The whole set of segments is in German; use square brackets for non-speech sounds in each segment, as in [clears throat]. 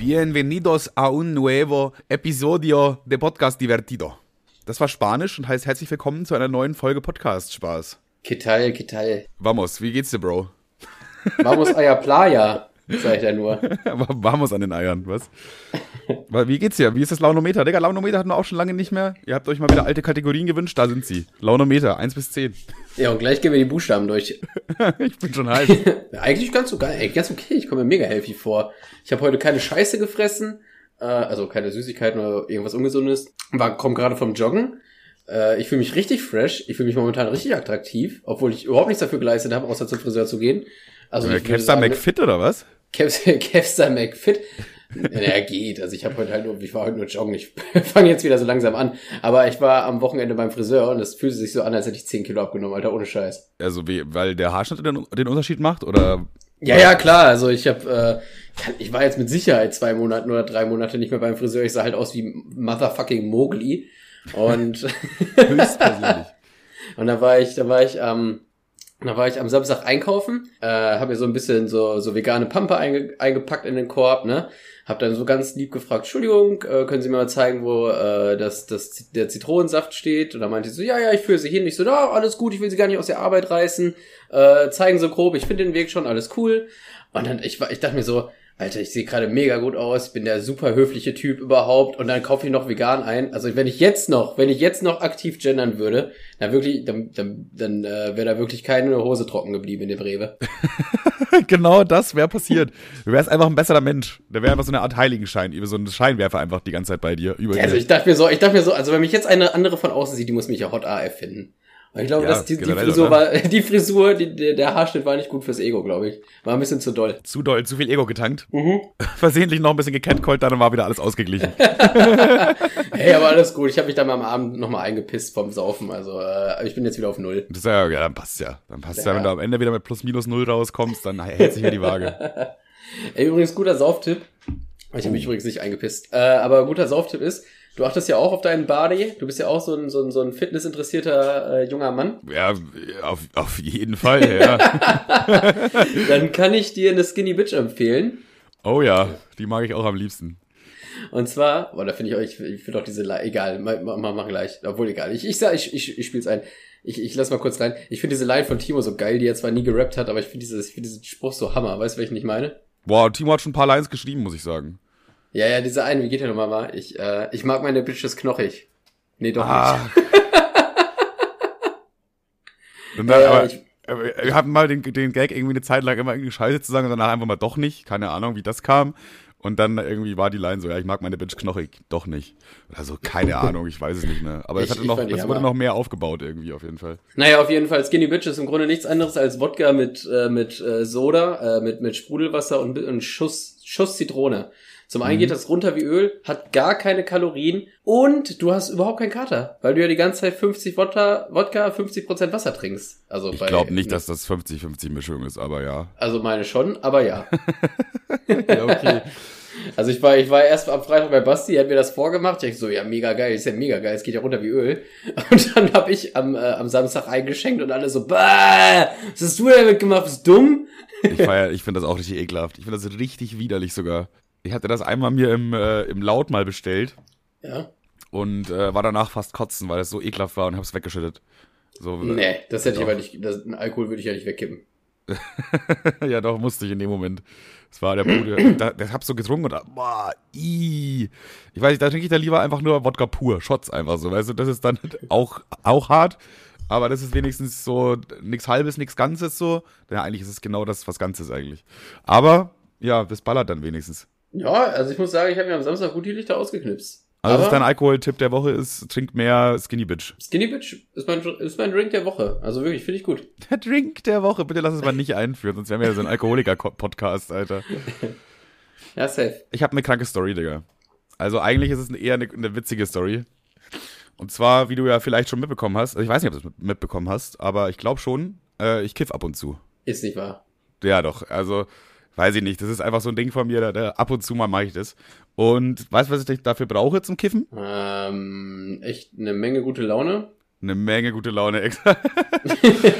Bienvenidos a un nuevo episodio de Podcast Divertido. Das war Spanisch und heißt herzlich willkommen zu einer neuen Folge Podcast Spaß. Kital, Kital. Vamos, wie geht's dir, Bro? Vamos a la playa, sag ich da nur. [laughs] Vamos an den Eiern, was? Wie geht's dir? Wie ist das Launometer? Digga, Launometer hatten wir auch schon lange nicht mehr. Ihr habt euch mal wieder alte Kategorien gewünscht, da sind sie. Launometer, 1 bis 10. Ja, und gleich gehen wir die Buchstaben durch. [laughs] ich bin schon heiß. [laughs] Ja, Eigentlich ganz so geil, ey, ganz okay. Ich komme mir mega healthy vor. Ich habe heute keine Scheiße gefressen, äh, also keine Süßigkeiten oder irgendwas Ungesundes. War, komm gerade vom Joggen. Äh, ich fühle mich richtig fresh. Ich fühle mich momentan richtig attraktiv, obwohl ich überhaupt nichts dafür geleistet habe, außer zum Friseur zu gehen. Also Äh, würde Capstar sagen, McFit oder was? Capstar [laughs] McFit. Ja, er geht. Also ich habe heute halt nur, ich war heute nur joggen. Ich [laughs] fange jetzt wieder so langsam an. Aber ich war am Wochenende beim Friseur und es fühlte sich so an, als hätte ich 10 Kilo abgenommen, Alter, ohne Scheiß. Also, wie, weil der Haarschnitt den, den Unterschied macht? Oder Ja, ja, klar. Also ich habe, äh, ich war jetzt mit Sicherheit zwei Monate oder drei Monate nicht mehr beim Friseur. Ich sah halt aus wie motherfucking Mowgli. Und [laughs] höchstpersönlich? [laughs] Und da war ich, da war ich am, da war ich am Samstag einkaufen, äh, habe mir so ein bisschen so, so vegane Pampe einge, eingepackt in den Korb, ne? Hab dann so ganz lieb gefragt, Entschuldigung, äh, können Sie mir mal zeigen, wo äh, das, das, der Zitronensaft steht? Und da meinte sie so, ja, ja, ich führe Sie hin. Ich so, na, alles gut, ich will Sie gar nicht aus der Arbeit reißen. Äh, zeigen Sie grob, ich finde den Weg schon, alles cool. Und dann, ich, ich dachte mir so, Alter, ich sehe gerade mega gut aus, bin der super höfliche Typ überhaupt und dann kaufe ich noch vegan ein. Also wenn ich jetzt noch, wenn ich jetzt noch aktiv gendern würde, dann wirklich, dann, dann, dann äh, wäre da wirklich keine Hose trocken geblieben in dem Rewe. [laughs] genau das wäre passiert. Du wärst einfach ein besserer Mensch. Der wäre einfach so eine Art Heiligenschein, so ein Scheinwerfer einfach die ganze Zeit bei dir. Über Also ich dachte mir so, ich dachte mir so, also wenn mich jetzt eine andere von außen sieht, die muss mich ja Hot AF finden. Und ich glaube, Ja, dass die, die Frisur oder? war, [laughs] die Frisur, die, der, der Haarschnitt war nicht gut fürs Ego, glaube ich. War ein bisschen zu doll. Zu doll, zu viel Ego getankt. Mhm. [laughs] Versehentlich noch ein bisschen gecatcallt, dann war wieder alles ausgeglichen. [laughs] Hey, aber alles gut. Ich habe mich dann mal am Abend nochmal eingepisst vom Saufen. Also äh, ich bin jetzt wieder auf Null. Das ist ja, ja, dann passt ja. Dann passt ja. Ja. wenn du am Ende wieder mit plus minus null rauskommst, dann hält sich ja die Waage. Ey, übrigens, guter Sauftipp. Ich habe mich übrigens nicht eingepisst. Äh, aber guter Sauftipp ist, du achtest ja auch auf deinen Body. Du bist ja auch so ein, so ein, so ein fitnessinteressierter äh, junger Mann. Ja, auf, auf jeden Fall, ja. [laughs] Dann kann ich dir eine Skinny Bitch empfehlen. Oh ja, die mag ich auch am liebsten. Und zwar, boah, da finde ich euch, ich, finde auch diese, Line- egal, mach, mach, mach gleich, obwohl egal. Ich, ich sag, ich, ich, ich spiel's ein. Ich, ich lass mal kurz rein. Ich finde diese Line von Timo so geil, die er zwar nie gerappt hat, aber ich finde finde diesen Spruch so Hammer. Weißt du, welchen ich meine? Boah, Timo hat schon ein paar Lines geschrieben, muss ich sagen. Ja, ja, diese eine, wie geht der nochmal mal? Ich, äh, ich mag meine Bitches knochig. Nee, doch Ah. nicht. Und dann, Ja, aber, ich- wir hatten mal den, den Gag irgendwie eine Zeit lang immer irgendwie Scheiße zu sagen und danach einfach mal doch nicht. Keine Ahnung, wie das kam. Und dann irgendwie war die Line so, ja, ich mag meine Bitch knochig, doch nicht. Also keine Ahnung, ich weiß es nicht mehr. Aber es hatte noch, es wurde noch mehr aufgebaut irgendwie auf jeden Fall. Naja, auf jeden Fall, Skinny Bitch ist im Grunde nichts anderes als Wodka mit, äh, mit äh, Soda, äh, mit, mit Sprudelwasser und ein Schuss, Schuss Zitrone. Zum einen geht das runter wie Öl, hat gar keine Kalorien und du hast überhaupt keinen Kater, weil du ja die ganze Zeit 50 Wodka, Wodka 50% Wasser trinkst. Also Ich glaube nicht, dass das 50-50 Mischung ist, aber ja. Also meine schon, aber ja. [laughs] Ja, okay. [laughs] Also ich war, ich war erst am Freitag bei Basti, er hat mir das vorgemacht. Ich so, ja, mega geil, ist ja mega geil, es geht ja runter wie Öl. [laughs] Und dann habe ich am, äh, am Samstag eingeschenkt und alle so, bah, was hast du damit gemacht, bist du dumm? Ich feier, ich finde das auch richtig ekelhaft. Ich finde das richtig widerlich sogar. Ich hatte das einmal mir im, äh, im Laut mal bestellt Ja. und äh, war danach fast kotzen, weil es so ekelhaft war und hab's weggeschüttet. So, Nee, das hätte ich Doch. aber nicht, das, Alkohol würde ich ja nicht wegkippen. [laughs] ja, doch, musste ich in dem Moment. Das war der Bruder. [clears throat] da, das hab so getrunken und boah, ii. Ich weiß nicht, da trinke ich da lieber einfach nur Wodka pur, Shots einfach so, weißt du, das ist dann [laughs] auch, auch hart, aber das ist wenigstens so nichts halbes, nichts Ganzes so. Ja, eigentlich ist es genau das, was Ganzes eigentlich. Aber, ja, das ballert dann wenigstens. Ja, also ich muss sagen, ich habe mir am Samstag gut die Lichter ausgeknipst. Also das ist aber dein Alkoholtipp der Woche ist, trink mehr Skinny Bitch. Skinny Bitch ist mein, ist mein Drink der Woche. Also wirklich, finde ich gut. [laughs] Der Drink der Woche, bitte lass es mal nicht einführen, sonst wären wir ja so ein Alkoholiker-Podcast, Alter. [laughs] Ja, safe. Ich habe eine kranke Story, Digga. Also eigentlich ist es eher eine, eine witzige Story. Und zwar, wie du ja vielleicht schon mitbekommen hast, also ich weiß nicht, ob du es mit- mitbekommen hast, aber ich glaube schon, äh, ich kiff ab und zu. Ist nicht wahr. Ja, doch. Also, weiß ich nicht. Das ist einfach so ein Ding von mir, da, da ab und zu mal mache ich das. Und weißt du, was ich dafür brauche zum Kiffen? Ähm, echt eine Menge gute Laune. Eine Menge gute Laune, [laughs] extra.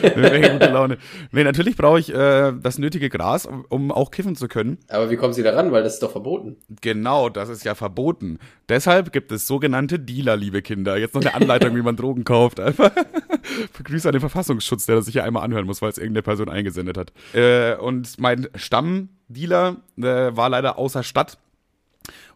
Eine Menge gute Laune. Nee, natürlich brauche ich äh, das nötige Gras, um, um auch kiffen zu können. Aber wie kommen Sie da ran? Weil das ist doch verboten. Genau, das ist ja verboten. Deshalb gibt es sogenannte Dealer, liebe Kinder. Jetzt noch eine Anleitung, wie man Drogen kauft. Einfach. [laughs] Grüße an den Verfassungsschutz, der das sich ja einmal anhören muss, weil es irgendeine Person eingesendet hat. Äh, und mein Stammdealer äh, war leider außer Stadt.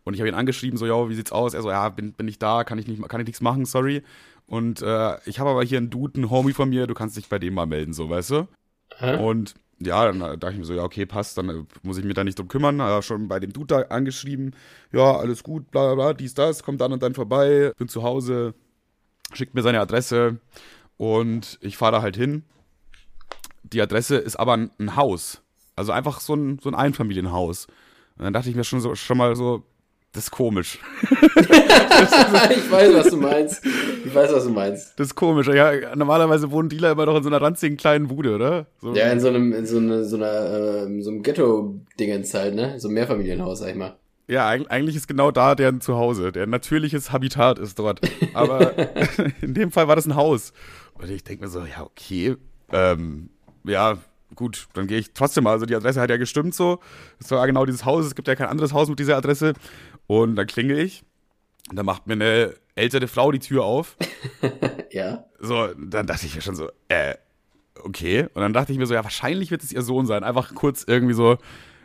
Und ich habe ihn angeschrieben, so, ja, wie sieht's aus? Er so, ja, bin, bin ich da, kann ich, nicht, kann ich nichts machen, sorry. Und äh, ich habe aber hier einen Dude, einen Homie von mir, du kannst dich bei dem mal melden, so, weißt du? Hä? Und ja, dann dachte ich mir so, ja, okay, passt, dann äh, muss ich mich da nicht drum kümmern. Ja, schon bei dem Dude da angeschrieben, ja, alles gut, bla bla bla, dies, das, kommt dann und dann vorbei, bin zu Hause, schickt mir seine Adresse und ich fahre da halt hin. Die Adresse ist aber ein, ein Haus. Also einfach so ein, so ein Einfamilienhaus. Und dann dachte ich mir schon, so, schon mal so, das ist komisch. [laughs] ich weiß, was du meinst. Ich weiß, was du meinst. Das ist komisch. Ja, normalerweise wohnen Dealer immer noch in so einer ranzigen kleinen Bude, oder? So. Ja, in so einem, in so, eine, so einer, äh, so einem Ghetto-Dingens halt, ne? So einem Mehrfamilienhaus, sag ich mal. Ja, eig- eigentlich ist genau da deren Zuhause. Der natürliches Habitat ist dort. Aber [laughs] [laughs] in dem Fall war das ein Haus. Und ich denke mir so, ja, okay, ähm, ja, gut, dann gehe ich trotzdem mal. Also die Adresse hat ja gestimmt so. Es war genau dieses Haus. Es gibt ja kein anderes Haus mit dieser Adresse. Und dann klingel ich. Und dann macht mir eine ältere Frau die Tür auf. [laughs] Ja. So, dann dachte ich mir schon so, äh, okay. Und dann dachte ich mir so, ja, wahrscheinlich wird es ihr Sohn sein. Einfach kurz irgendwie so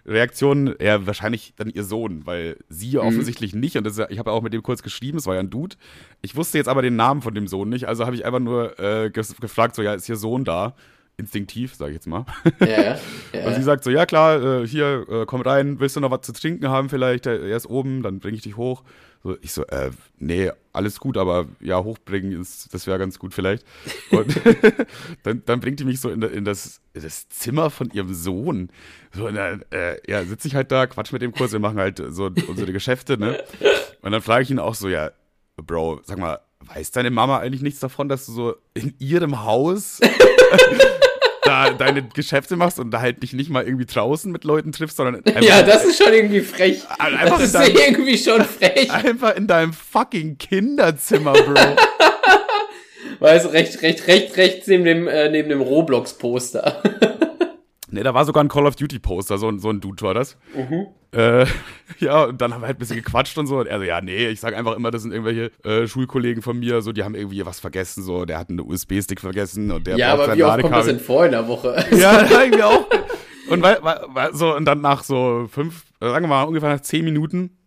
Reaktion, ja, wahrscheinlich dann ihr Sohn, weil sie offensichtlich nicht. Und das, ich habe ja auch mit dem kurz geschrieben, es war ja ein Dude. Ich wusste jetzt aber den Namen von dem Sohn nicht, also habe ich einfach nur äh, gefragt, so, ja, ist ihr Sohn da? Instinktiv, sage ich jetzt mal. Ja, ja. [laughs] Und sie ja. sagt so, ja klar, äh, hier, äh, komm rein, willst du noch was zu trinken haben vielleicht? Er er ist oben, dann bringe ich dich hoch. So, ich so, äh, nee, alles gut, aber ja, hochbringen, ist, das wäre ganz gut vielleicht. Und [laughs] [laughs] dann, dann bringt die mich so in, in, das, in das Zimmer von ihrem Sohn. So, und dann, äh, ja, sitze ich halt da, quatsch mit dem kurz, wir machen halt so unsere Geschäfte, ne? Und dann frage ich ihn auch so, ja, Bro, sag mal, weiß deine Mama eigentlich nichts davon, dass du so in ihrem Haus da deine Geschäfte machst und da halt dich nicht mal irgendwie draußen mit Leuten triffst, sondern einfach, ja, das ist schon irgendwie frech. Einfach Das ist dann- irgendwie schon frech. einfach in deinem fucking Kinderzimmer, Bro. [laughs] Weißt du, recht, recht, recht, rechts neben dem, äh, neben dem Roblox-Poster. Ne, da war sogar ein Call of Duty Poster, so, ein- so ein Dude war das. Äh, [laughs] ja, und dann haben wir halt ein bisschen gequatscht und so. Und er so, ja, nee, ich sag einfach immer, das sind irgendwelche äh, Schulkollegen von mir, so, die haben irgendwie was vergessen, so, der hat einen USB-Stick vergessen und der ja, aber wie oft kommt das denn vor in der Woche? Ja, [laughs] [laughs] irgendwie auch. Und, weil, weil, so, und dann nach so fünf, äh, sagen wir mal, ungefähr nach zehn Minuten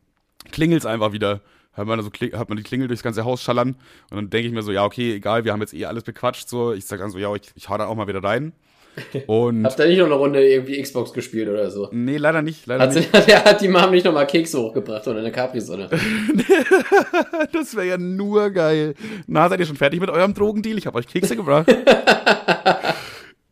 klingelt's einfach wieder. Hat man, so, hat man die Klingel durchs ganze Haus schallern. Und dann denke ich mir so, ja, okay, egal, wir haben jetzt eh alles bequatscht. So, ich sag dann so, ja, ich, ich hau dann auch mal wieder rein. Und Habt ihr nicht noch eine Runde irgendwie Xbox gespielt oder so? nee, leider nicht, leider Hat, nicht. der [laughs] hat die Mom nicht nochmal Kekse hochgebracht oder eine Capri-Sonne. [laughs] Das wäre ja nur geil. Na, seid ihr schon fertig mit eurem Drogendeal? Ich habe euch Kekse gebracht. [laughs]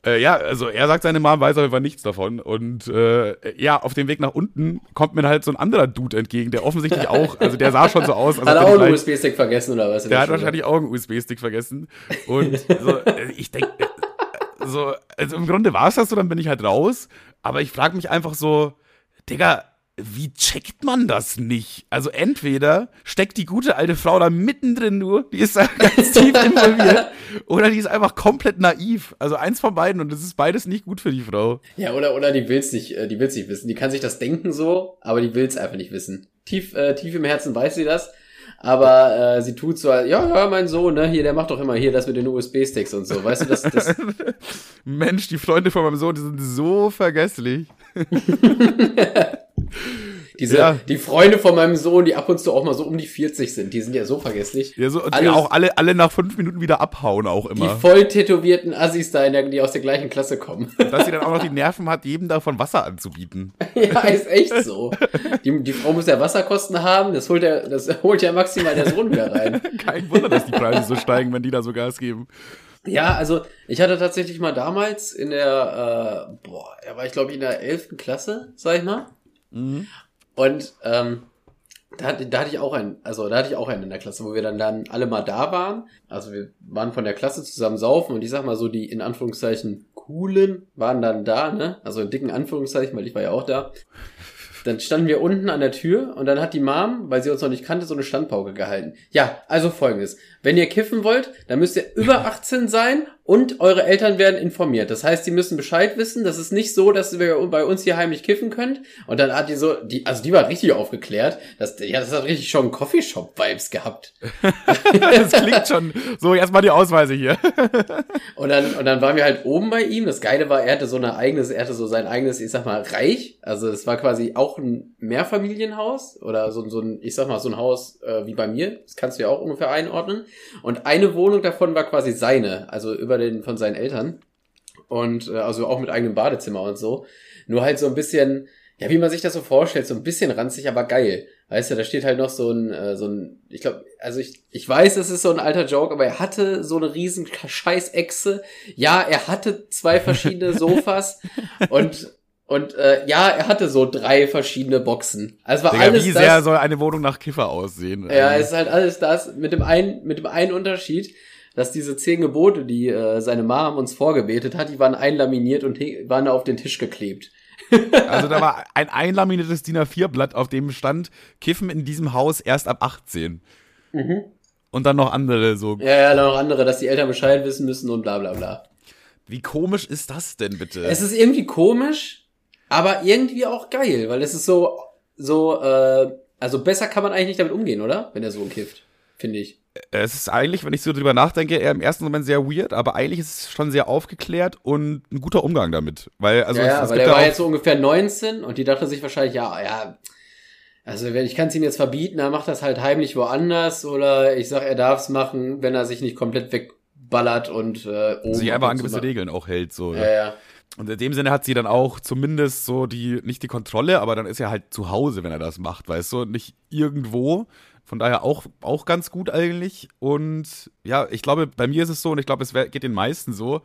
Äh, ja, also er sagt, seine Mom weiß aber nichts davon. Und äh, ja, auf dem Weg nach unten kommt mir halt so ein anderer Dude entgegen, der offensichtlich auch, also der sah schon so aus. Also hat er auch einen USB-Stick vergessen oder was? Der hat wahrscheinlich auch einen USB-Stick vergessen. Und so, äh, ich denke, so, also im Grunde war es das so, dann bin ich halt raus. Aber ich frage mich einfach so, Digga, wie checkt man das nicht? Also entweder steckt die gute alte Frau da mittendrin nur, die ist da [laughs] ganz tief involviert, oder die ist einfach komplett naiv. Also eins von beiden und das ist beides nicht gut für die Frau. Ja, oder, oder die will's nicht, äh, nicht wissen. Die kann sich das denken so, aber die will's einfach nicht wissen. Tief, äh, tief im Herzen weiß sie das. Aber äh, sie tut so, ja, ja, mein Sohn, ne, hier, der macht doch immer hier das mit den USB-Sticks und so. Weißt du, das, das, [laughs] Mensch, die Freunde von meinem Sohn, die sind so vergesslich. [laughs] [laughs] diese, Ja. die Freunde von meinem Sohn, die ab und zu auch mal so um die 40 sind, die sind ja so vergesslich. Ja, so, und die Alles- auch alle, alle nach fünf Minuten wieder abhauen auch Die immer. voll tätowierten Assis da, in der, die aus der gleichen Klasse kommen. Dass sie dann auch noch die Nerven hat, jedem davon Wasser anzubieten. [laughs] ja, ist echt so. Die, die Frau muss ja Wasserkosten haben, das holt, der, das holt ja maximal der Sohn wieder rein. [laughs] Kein Wunder, dass die Preise so steigen, wenn die da so Gas geben. Ja, also ich hatte tatsächlich mal damals in der, äh, boah, da war ich glaube ich in der 11. Klasse, sag ich mal. Und ähm, da, hatte- da hatte ich auch einen, also da hatte ich auch einen in der Klasse, wo wir dann, dann alle mal da waren. Also wir waren von der Klasse zusammen saufen und ich sag mal so, die in Anführungszeichen coolen waren dann da, ne? Also in dicken Anführungszeichen, weil ich war ja auch da. dann standen wir unten an der Tür und dann hat die Mom, weil sie uns noch nicht kannte, so eine Standpauke gehalten. Ja, also folgendes. Wenn ihr kiffen wollt, dann müsst ihr über [laughs] 18 sein und eure Eltern werden informiert. Das heißt, die müssen Bescheid wissen. Das ist nicht so, dass ihr bei uns hier heimlich kiffen könnt. Und dann hat die so, die, also die war richtig aufgeklärt. Das, ja, das hat richtig schon Coffeeshop-Vibes gehabt. [laughs] das klingt schon so, erstmal die Ausweise hier. [laughs] und dann, und dann waren wir halt oben bei ihm. Das Geile war, er hatte so ein eigenes, er hatte so sein eigenes, ich sag mal, Reich. Also es war quasi auch ein Mehrfamilienhaus oder so, so ein, ich sag mal, so ein Haus äh, wie bei mir. Das kannst du ja auch ungefähr einordnen. Und eine Wohnung davon war quasi seine, also über den von seinen Eltern. Und äh, also auch mit eigenem Badezimmer und so. Nur halt so ein bisschen, ja, wie man sich das so vorstellt, so ein bisschen ranzig, aber geil. Weißt du, da steht halt noch so ein, äh, so ein, ich glaube, also ich, ich weiß, es ist so ein alter Joke, aber er hatte so eine riesen Scheißechse. Ja, er hatte zwei verschiedene [laughs] Sofas und und äh, ja, er hatte so drei verschiedene Boxen. Also war Digga, alles wie das, sehr soll eine Wohnung nach Kiffer aussehen? Ja, es ist halt alles das mit dem einen, mit dem einen Unterschied, dass diese zehn Gebote, die äh, seine Mom uns vorgebetet hat, die waren einlaminiert und waren auf den Tisch geklebt. [laughs] also da war ein einlaminiertes DIN A4-Blatt, auf dem stand, Kiffen in diesem Haus erst ab 18. Und dann noch andere so. Ja, ja, dann noch andere, dass die Eltern Bescheid wissen müssen und bla bla bla. Wie komisch ist das denn bitte? Es ist irgendwie komisch, aber irgendwie auch geil, weil es ist so, so, äh, also besser kann man eigentlich nicht damit umgehen, oder? Wenn er so kifft, finde ich. Es ist eigentlich, wenn ich so drüber nachdenke, eher im ersten Moment sehr weird, aber eigentlich ist es schon sehr aufgeklärt und ein guter Umgang damit. Weil, also ja, es, ja, es weil er ja war jetzt so ungefähr 19 und die dachte sich wahrscheinlich, ja, ja, also wenn ich kann es ihm jetzt verbieten, er macht das halt heimlich woanders oder ich sag, er darf es machen, wenn er sich nicht komplett wegballert und äh, oben sich einfach an gewisse Regeln auch hält. So. Ja, ja. Und in dem Sinne hat sie dann auch zumindest so die, nicht die Kontrolle, aber dann ist er halt zu Hause, wenn er das macht, weißt du, nicht irgendwo. Von daher auch, auch ganz gut eigentlich. Und ja, ich glaube, bei mir ist es so, und ich glaube, es wär, geht den meisten so,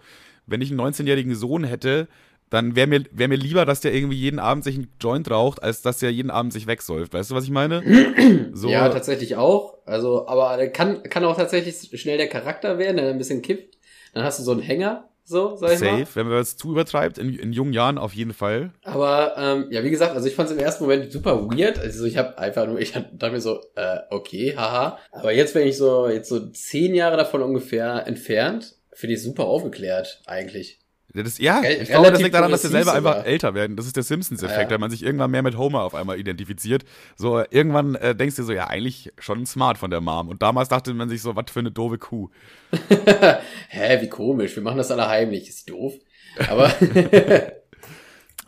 wenn ich einen 19-jährigen Sohn hätte, dann wäre mir, wär mir lieber, dass der irgendwie jeden Abend sich einen Joint raucht, als dass der jeden Abend sich wegsäuft. Weißt du, was ich meine? [clears throat] So, Ja, tatsächlich auch. Also, aber kann, kann auch tatsächlich schnell der Charakter werden, der ein bisschen kippt. Dann hast du so einen Hänger, so, sag ich safe, mal. wenn man das zu übertreibt, in, in jungen Jahren auf jeden Fall. Aber ähm, ja, wie gesagt, also ich fand es im ersten Moment super weird. Also ich habe einfach nur, ich dachte mir so, äh, okay, haha. Aber jetzt, wenn ich so jetzt so zehn Jahre davon ungefähr entfernt, finde ich super aufgeklärt eigentlich. Das, ja, Rel- ich glaube, das liegt daran, dass wir selber einfach älter werden. Das ist der Simpsons-Effekt, Ja. weil man sich irgendwann mehr mit Homer auf einmal identifiziert. So, irgendwann äh, denkst du dir so, ja, eigentlich schon smart von der Mom. Und damals dachte man sich so, was für eine doofe Kuh. [laughs] Hä, wie komisch, wir machen das alle heimlich, ist doof. Aber [laughs]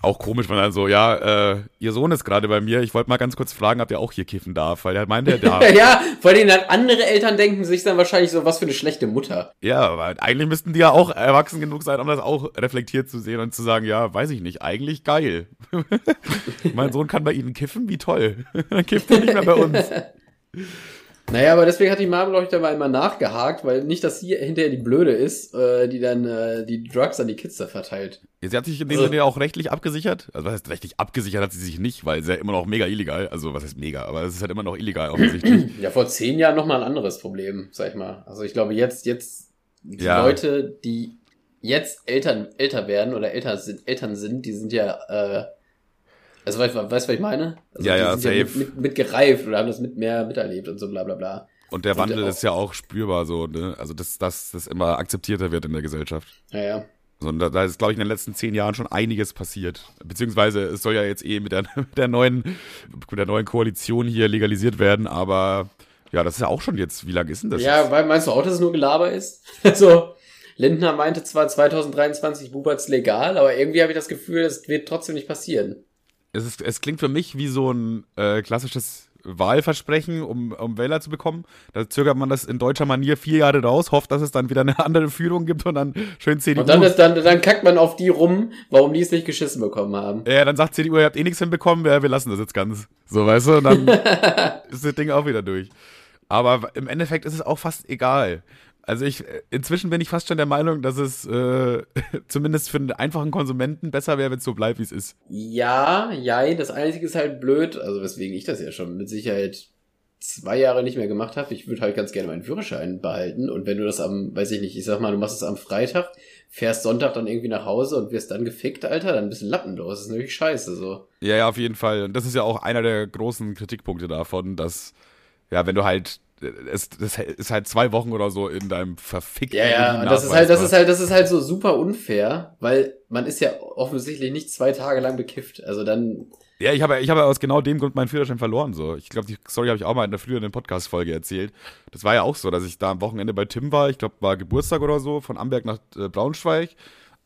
Auch komisch, wenn dann so, ja, äh, ihr Sohn ist gerade bei mir. Ich wollte mal ganz kurz fragen, ob der auch hier kiffen darf, weil der meinte, er [laughs] darf. ja, vor allem dann andere Eltern denken sich dann wahrscheinlich so, was für eine schlechte Mutter. ja, aber eigentlich müssten die ja auch erwachsen genug sein, um das auch reflektiert zu sehen und zu sagen, ja, weiß ich nicht, eigentlich geil. [laughs] mein Sohn kann bei ihnen kiffen, wie toll. [laughs] dann kifft er nicht mehr bei uns. Naja, aber deswegen hat die Mom, glaube ich, da mal immer nachgehakt, weil nicht, dass sie hinterher die Blöde ist, äh, die dann äh, die Drugs an die Kids da verteilt. Sie hat sich in dem Also- Sinne ja auch rechtlich abgesichert. Also was heißt rechtlich abgesichert hat sie sich nicht, weil es ja immer noch mega illegal. Also was heißt mega, aber es ist halt immer noch illegal offensichtlich. [clears throat] Ja, vor zehn Jahren nochmal ein anderes Problem, sag ich mal. Also ich glaube, jetzt, jetzt, die Ja. Leute, die jetzt Eltern, älter werden oder älter sind, Eltern sind, die sind ja, äh, also weißt du, was ich meine? Also Ja, die ja, sind safe. mit, mit, mit gereift oder haben das mit mehr miterlebt und so bla bla bla. Und der Und Wandel auch- ist ja auch spürbar so, ne? Also dass, dass das immer akzeptierter wird in der Gesellschaft. Naja. So, und da, da ist, glaube ich, in den letzten zehn Jahren schon einiges passiert. Beziehungsweise es soll ja jetzt eh mit der, [laughs] mit der neuen, mit der neuen Koalition hier legalisiert werden, aber ja, das ist ja auch schon jetzt, wie lange ist denn das? Ja, jetzt? weil meinst du auch, dass es nur Gelaber ist? [laughs] Also, Lindner meinte zwar 2023 Bubert's legal, aber irgendwie habe ich das Gefühl, es wird trotzdem nicht passieren. Es, ist, es klingt für mich wie so ein äh, klassisches Wahlversprechen, um, um Wähler zu bekommen. Da zögert man das in deutscher Manier vier Jahre raus, hofft, dass es dann wieder eine andere Führung gibt und dann schön CDU. Und dann ist dann, dann kackt man auf die rum, warum die es nicht geschissen bekommen haben. ja, dann sagt CDU, ihr habt eh nichts hinbekommen, ja, wir lassen das jetzt ganz. So, weißt du, und dann [laughs] ist das Ding auch wieder durch. Aber im Endeffekt ist es auch fast egal. Also ich, inzwischen bin ich fast schon der Meinung, dass es äh, [laughs] zumindest für einen einfachen Konsumenten besser wäre, wenn es so bleibt, wie es ist. Ja, ja, das Einzige ist halt blöd, also weswegen ich das ja schon mit Sicherheit zwei Jahre nicht mehr gemacht habe. Ich würde halt ganz gerne meinen Führerschein behalten. Und wenn du das am, weiß ich nicht, ich sag mal, du machst es am Freitag, fährst Sonntag dann irgendwie nach Hause und wirst dann gefickt, Alter, dann bist du lappenlos. Das ist natürlich scheiße, so. Ja, ja, auf jeden Fall. Und das ist ja auch einer der großen Kritikpunkte davon, dass, ja, wenn du halt es, das ist halt zwei Wochen oder so in deinem verfickten Ja, ja, das ist halt, das ist halt, das ist halt so super unfair, weil man ist ja offensichtlich nicht zwei Tage lang bekifft. Also dann. Ja, ich habe, ich habe aus genau dem Grund meinen Führerschein verloren. So, ich glaube, die Story habe ich auch mal in der früheren Podcast-Folge erzählt. Das war ja auch so, dass ich da am Wochenende bei Tim war. Ich glaube, war Geburtstag oder so von Amberg nach äh, Braunschweig.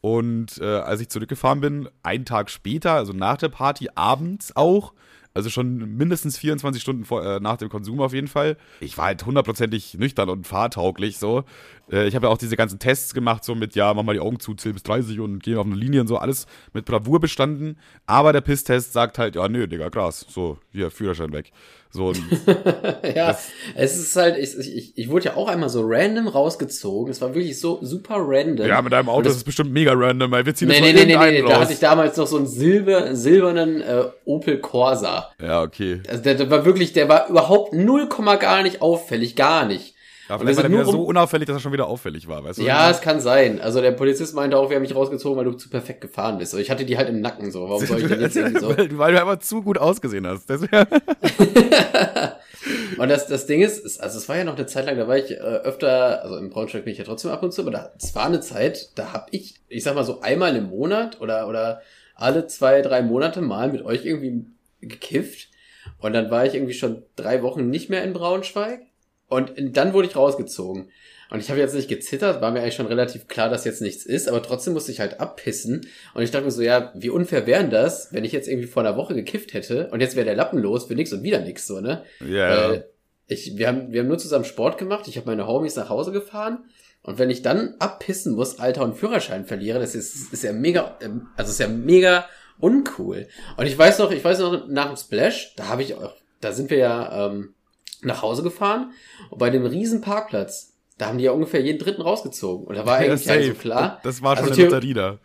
Und äh, als ich zurückgefahren bin, einen Tag später, also nach der Party, abends auch, also schon mindestens 24 Stunden vor, äh, nach dem Konsum auf jeden Fall. Ich war halt hundertprozentig nüchtern und fahrtauglich so. Äh, ich habe ja auch diese ganzen Tests gemacht, so mit, ja, mach mal die Augen zu, zähl bis 30 und gehen auf eine Linie und so, alles mit Bravour bestanden. Aber der Pisstest sagt halt, ja, nö, Digga, krass, so, hier, Führerschein weg. So, [laughs] ja, es ist halt, ich, ich, ich wurde ja auch einmal so random rausgezogen. Es war wirklich so super random. Ja, mit deinem Auto das, ist es bestimmt mega random, weil wir ziehen nee, das nee, nee, nee, nee, Da hatte ich damals noch so einen silber, silbernen äh, Opel Corsa. Ja, okay. Also der, der war wirklich, der war überhaupt null Komma gar nicht auffällig, gar nicht. Ja, vielleicht war der wieder so unauffällig, dass er schon wieder auffällig war, weißt du? Ja, es kann sein. Also der Polizist meinte auch, wir haben mich rausgezogen, weil du zu perfekt gefahren bist. Ich hatte die halt im Nacken so. Warum soll ich denn jetzt irgendwie so? [laughs] weil du einfach zu gut ausgesehen hast. [laughs] und das, das Ding ist, also es war ja noch eine Zeit lang, da war ich äh, öfter, also im Braunschweig bin ich ja trotzdem ab und zu, aber es war eine Zeit, da hab ich, ich sag mal so einmal im Monat oder, oder alle zwei, drei Monate mal mit euch irgendwie gekifft. Und dann war ich irgendwie schon drei Wochen nicht mehr in Braunschweig. Und dann wurde ich rausgezogen. Und ich habe jetzt nicht gezittert, war mir eigentlich schon relativ klar, dass jetzt nichts ist, aber trotzdem musste ich halt abpissen. Und ich dachte mir so, ja, wie unfair wären das, wenn ich jetzt irgendwie vor einer Woche gekifft hätte und jetzt wäre der Lappen los für nix und wieder nix, so, ne? Ja. Yeah. ich, wir haben, wir haben nur zusammen Sport gemacht, ich habe meine Homies nach Hause gefahren. Und wenn ich dann abpissen muss, Alter, und Führerschein verliere, das ist, ist ja mega, also ist ja mega uncool. Und ich weiß noch, ich weiß noch, nach dem Splash, da habe ich auch, da sind wir ja, ähm, nach Hause gefahren und bei dem riesen Parkplatz, da haben die ja ungefähr jeden dritten rausgezogen. Und da war eigentlich ja, so klar. Das war schon also eine Lotterie da.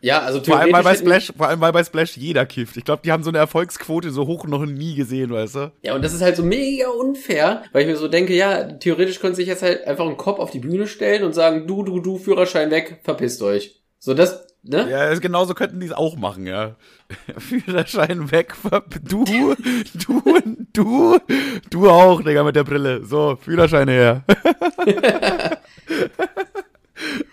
Ja, also vor allem, weil bei Splash, vor allem weil bei Splash jeder kifft. Ich glaube, die haben so eine Erfolgsquote so hoch noch nie gesehen, weißt du? Ja, und das ist halt so mega unfair, weil ich mir so denke, ja, theoretisch könnte sich jetzt halt einfach einen Kopf auf die Bühne stellen und sagen, du, du, du, Führerschein weg, verpisst euch. So, das, ne? Ja, genauso könnten die es auch machen, ja. [laughs] Führerschein weg, du, du, du, du auch, Digga, mit der Brille. So, Führerschein her. [laughs]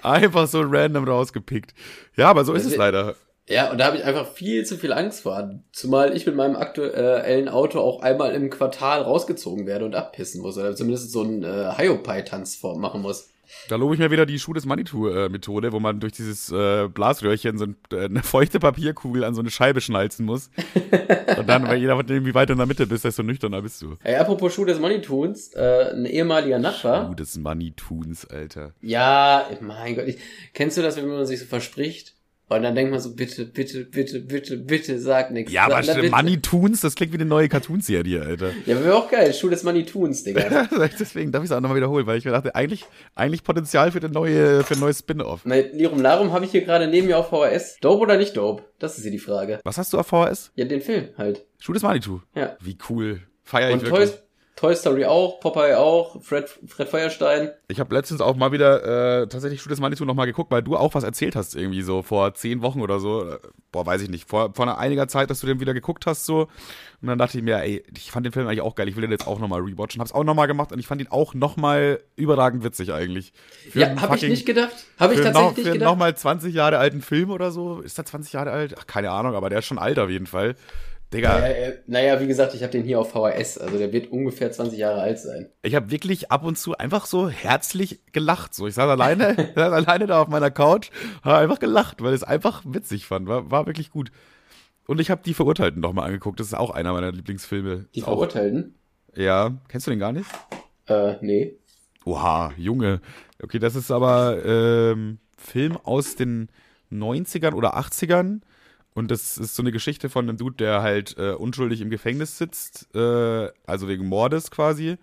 einfach so random rausgepickt. Ja, aber so ist es leider. Ja, und da habe ich einfach viel zu viel Angst vor. Zumal ich mit meinem aktuellen Auto auch einmal im Quartal rausgezogen werde und abpissen muss. Oder zumindest so einen äh, Hiopai-Tanz machen muss. Da lobe ich mir wieder die Schuh des Manitou-Methode, wo man durch dieses äh, Blasröhrchen so ein, äh, eine feuchte Papierkugel an so eine Scheibe schnalzen muss. [laughs] Und dann, weil jeder irgendwie weiter in der Mitte bist, desto nüchterner bist du. Ey, apropos Schuh des Manituns, äh, ein ehemaliger Nachbar. Schuh des Manituns, Alter. Ja, mein Gott. Ich, kennst du das, wenn man sich so verspricht? Und dann denkt man so, bitte, bitte, bitte, bitte, bitte, sag nichts. Ja, aber sag, Money Toons, das klingt wie eine neue Cartoon-Serie, Alter. Ja, wäre auch geil. Schule des Money Toons, Digga. [laughs] Deswegen darf ich es auch nochmal wiederholen, weil ich mir dachte, eigentlich, eigentlich Potenzial für, eine neue, für ein neues Spin-off. Lirum Larum habe ich hier gerade neben mir auf VHS. Dope oder nicht dope? Das ist hier die Frage. Was hast du auf VHS? Ja, den Film halt. Schule des Manitou. Ja. Wie cool. Feier ich Und wirklich. Toys, Toy Story auch, Popeye auch, Fred, Fred Feuerstein. Ich habe letztens auch mal wieder äh, tatsächlich Studios Manitou noch mal geguckt, weil du auch was erzählt hast irgendwie so vor zehn Wochen oder so. Boah, weiß ich nicht. Vor, vor einiger Zeit, dass du den wieder geguckt hast so. Und dann dachte ich mir, ey, ich fand den Film eigentlich auch geil. Ich will den jetzt auch noch mal rewatchen. Hab's auch noch mal gemacht und ich fand ihn auch noch mal überragend witzig eigentlich. Für ja, habe ich nicht gedacht. Habe ich tatsächlich noch, nicht gedacht. Für noch mal 20 Jahre alten Film oder so. Ist der 20 Jahre alt? Ach, keine Ahnung, aber der ist schon alt auf jeden Fall. Digga. Naja, naja, wie gesagt, ich habe den hier auf VHS, also der wird ungefähr 20 Jahre alt sein. Ich habe wirklich ab und zu einfach so herzlich gelacht. So, ich saß alleine, [laughs] saß alleine da auf meiner Couch, habe einfach gelacht, weil ich es einfach witzig fand. War, war wirklich gut. Und ich habe die Verurteilten noch mal angeguckt. Das ist auch einer meiner Lieblingsfilme. Die Verurteilten? Auch, ja. Kennst du den gar nicht? Äh, nee. Oha, Junge. Okay, das ist aber ähm, Film aus den 90ern oder 80ern und das ist so eine Geschichte von einem Dude, der halt äh, unschuldig im Gefängnis sitzt, äh, also wegen Mordes quasi.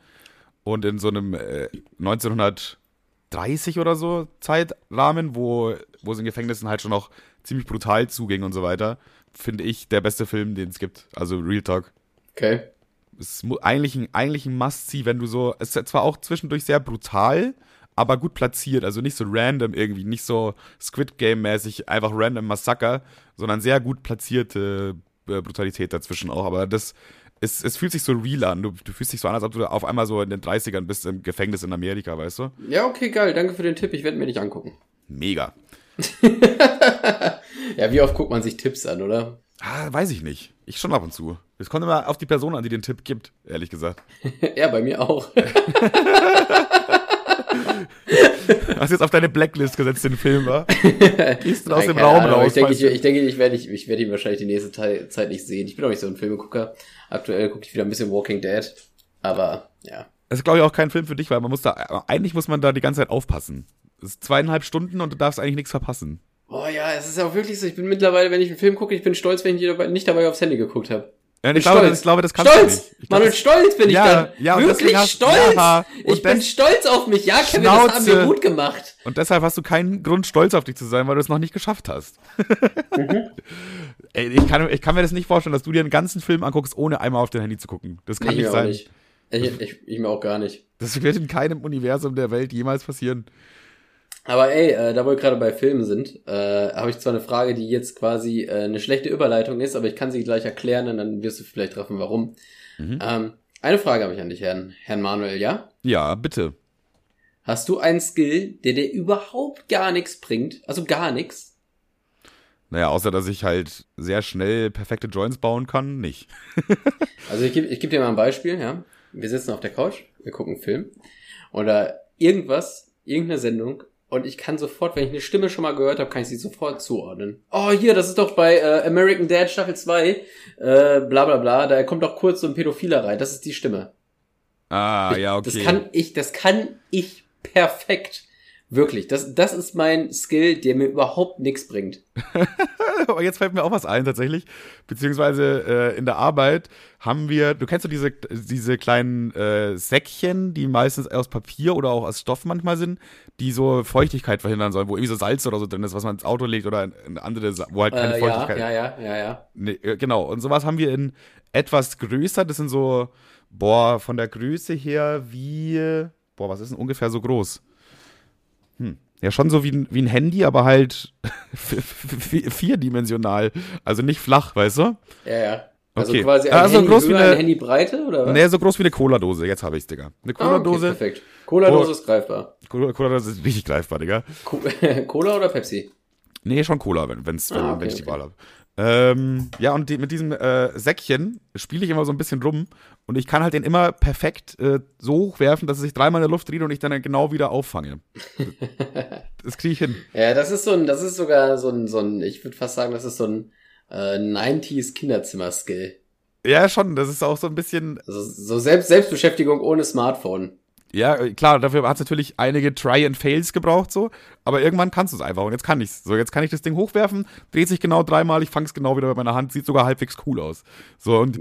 Und in so einem äh, 1930 oder so Zeitrahmen, wo, wo es in Gefängnissen halt schon noch ziemlich brutal zuging und so weiter, finde ich der beste Film, den es gibt. Also Real Talk. Okay. ist eigentlich ein, eigentlich ein Must-See, wenn du so, es ist zwar auch zwischendurch sehr brutal, aber gut platziert, also nicht so random irgendwie, nicht so Squid Game-mäßig, einfach random Massaker, sondern sehr gut platzierte äh, Brutalität dazwischen auch, aber das, es, es fühlt sich so real an, du, du fühlst dich so an, als ob du auf einmal so in den 30ern bist im Gefängnis in Amerika, weißt du? Ja, okay, geil, danke für den Tipp, ich werde mir nicht angucken. Mega. [laughs] ja, wie oft guckt man sich Tipps an, oder? Ah, weiß ich nicht. Ich schon ab und zu. Es kommt immer auf die Person an, die den Tipp gibt, ehrlich gesagt. [laughs] ja, bei mir auch. [laughs] Hast du jetzt auf deine Blacklist gesetzt, den Film, wa? Gehst du aus dem Raum Ahnung, raus? Ich denke, ich, ich, denke, ich werde ich, ich werde ihn wahrscheinlich die nächste Teil, Zeit nicht sehen. Ich bin auch nicht so ein Filmegucker. Aktuell gucke ich wieder ein bisschen Walking Dead. Aber, ja. Das ist, glaube ich, auch kein Film für dich, weil man muss da, eigentlich muss man da die ganze Zeit aufpassen. Es ist zweieinhalb Stunden und du darfst eigentlich nichts verpassen. Boah, ja, es ist auch wirklich so. Ich bin mittlerweile, wenn ich einen Film gucke, ich bin stolz, wenn ich nicht dabei aufs Handy geguckt habe. Ja, ich, glaube, ich glaube, das kannst stolz! du nicht. Ich Manuel, stolz bin ich Ja, dann. ja, und Wirklich hast- stolz! ja, ich bin stolz auf mich. Ja, Kevin, das haben wir Schnauze. gut gemacht. Und deshalb hast du keinen Grund, stolz auf dich zu sein, weil du es noch nicht geschafft hast. [laughs] Ey, ich kann, ich kann mir das nicht vorstellen, dass du dir einen ganzen Film anguckst, ohne einmal auf dein Handy zu gucken. Das kann ich nicht sein. nicht. Ich, ich, ich mir auch gar nicht. Das wird in keinem Universum der Welt jemals passieren. Aber ey, äh, da wir gerade bei Filmen sind, äh, habe ich zwar eine Frage, die jetzt quasi äh, eine schlechte Überleitung ist, aber ich kann sie gleich erklären und dann wirst du vielleicht treffen, warum. Mhm. Ähm, eine Frage habe ich an dich, Herrn, Herrn Manuel, ja? Ja, bitte. Hast du einen Skill, der dir überhaupt gar nichts bringt? Also gar nichts? Naja, außer dass ich halt sehr schnell perfekte Joints bauen kann, nicht. [laughs] Also ich gebe ich geb dir mal ein Beispiel, ja. Wir sitzen auf der Couch, wir gucken einen Film oder irgendwas, irgendeine Sendung und ich kann sofort, wenn ich eine Stimme schon mal gehört habe, kann ich sie sofort zuordnen. Oh, hier, das ist doch bei äh, American Dad Staffel 2, äh, bla bla bla, da kommt doch kurz so ein Pädophiler rein, das ist die Stimme. Ah, ja, okay. Das kann ich, das kann ich perfekt. Wirklich, das, das ist mein Skill, der mir überhaupt nichts bringt. [laughs] Aber jetzt fällt mir auch was ein tatsächlich. Beziehungsweise äh, in der Arbeit haben wir, du kennst doch diese, diese kleinen äh, Säckchen, die meistens aus Papier oder auch aus Stoff manchmal sind, die so Feuchtigkeit verhindern sollen, wo irgendwie so Salz oder so drin ist, was man ins Auto legt oder in, in andere, wo halt keine Äh, ja, Feuchtigkeit ja, ja, ja, ja. Nee, äh, genau, und sowas haben wir in etwas größer. Das sind so, boah, von der Größe her wie, boah, was ist denn ungefähr so groß? Hm. Ja, schon so wie ein, wie ein Handy, aber halt [laughs] vi- vi- vierdimensional. Also nicht flach, weißt du? Ja, ja. Also Okay. quasi ein Also Handy groß wie eine- ein Handy Breite, oder was? Nee, so groß wie eine Cola-Dose. Jetzt habe ich's, Digga. Eine Ah, okay, Cola-Dose. perfekt. Cola-Dose Oh. ist greifbar. Cola- Cola-Dose ist richtig greifbar, Digga. Co [laughs] Cola oder Pepsi? Nee, schon Cola, wenn, wenn's, wenn, Ah, okay, wenn ich die. Wahl habe. Ähm, ja, und die, mit diesem äh, Säckchen spiele ich immer so ein bisschen rum und ich kann halt den immer perfekt äh, so hochwerfen, dass es sich dreimal in der Luft dreht und ich dann genau wieder auffange. [laughs] das kriege ich hin. Ja, das ist so ein, das ist sogar so ein, so ein, ich würde fast sagen, das ist so ein äh, 90s Kinderzimmer-Skill. Ja, schon, das ist auch so ein bisschen, Also so Selbst Selbstbeschäftigung ohne Smartphone. Ja, äh, klar, dafür hat es natürlich einige Try and Fails gebraucht, so, aber irgendwann kannst du es einfach und jetzt kann ich's. So, jetzt kann ich das Ding hochwerfen, dreht sich genau dreimal, ich fange es genau wieder mit meiner Hand, sieht sogar halbwegs cool aus. So, und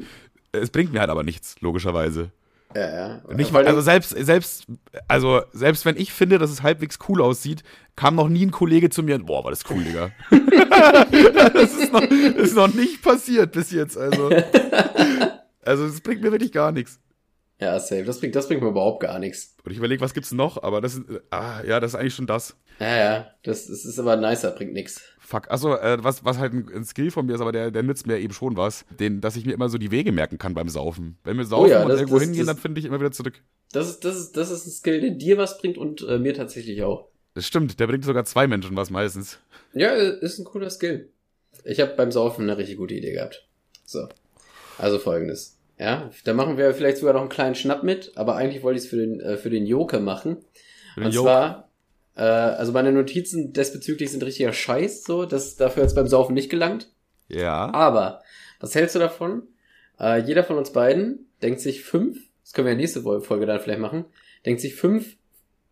es bringt mir halt aber nichts, logischerweise. Ja, ja. Nicht mal, allem- also selbst, selbst, also selbst wenn ich finde, dass es halbwegs cool aussieht, kam noch nie ein Kollege zu mir und, boah, war das cool, Digga. [laughs] das, ist noch, das ist noch nicht passiert bis jetzt, also. Also, das bringt mir wirklich gar nichts. Ja, safe. Das bringt, das bringt mir überhaupt gar nichts. Und ich überlege, was gibt's noch, aber das ist, ah, ja, das ist eigentlich schon das. Ja, ja. Das, das ist aber nicer, bringt nix. Fuck, achso, äh, was, was halt ein, ein Skill von mir ist, aber der, der nützt mir eben schon was, den, dass ich mir immer so die Wege merken kann beim Saufen. Wenn wir saufen Oh ja, und das- irgendwo das- hingehen, das- dann finde ich immer wieder zurück. Das ist, das ist, das ist ein Skill, der dir was bringt und äh, mir tatsächlich auch. Das stimmt, der bringt sogar zwei Menschen was meistens. Ja, ist ein cooler Skill. Ich habe beim Saufen eine richtig gute Idee gehabt. So. Also folgendes. Ja, da machen wir vielleicht sogar noch einen kleinen Schnapp mit, aber eigentlich wollte ich es für den, äh, für den Joker machen. Den Und Joke. zwar, äh, also meine Notizen desbezüglich sind richtiger Scheiß, so, das dafür hat's beim Saufen nicht gelangt. Ja. Aber, was hältst du davon? Äh, jeder von uns beiden denkt sich fünf, das können wir ja nächste Folge dann vielleicht machen, denkt sich fünf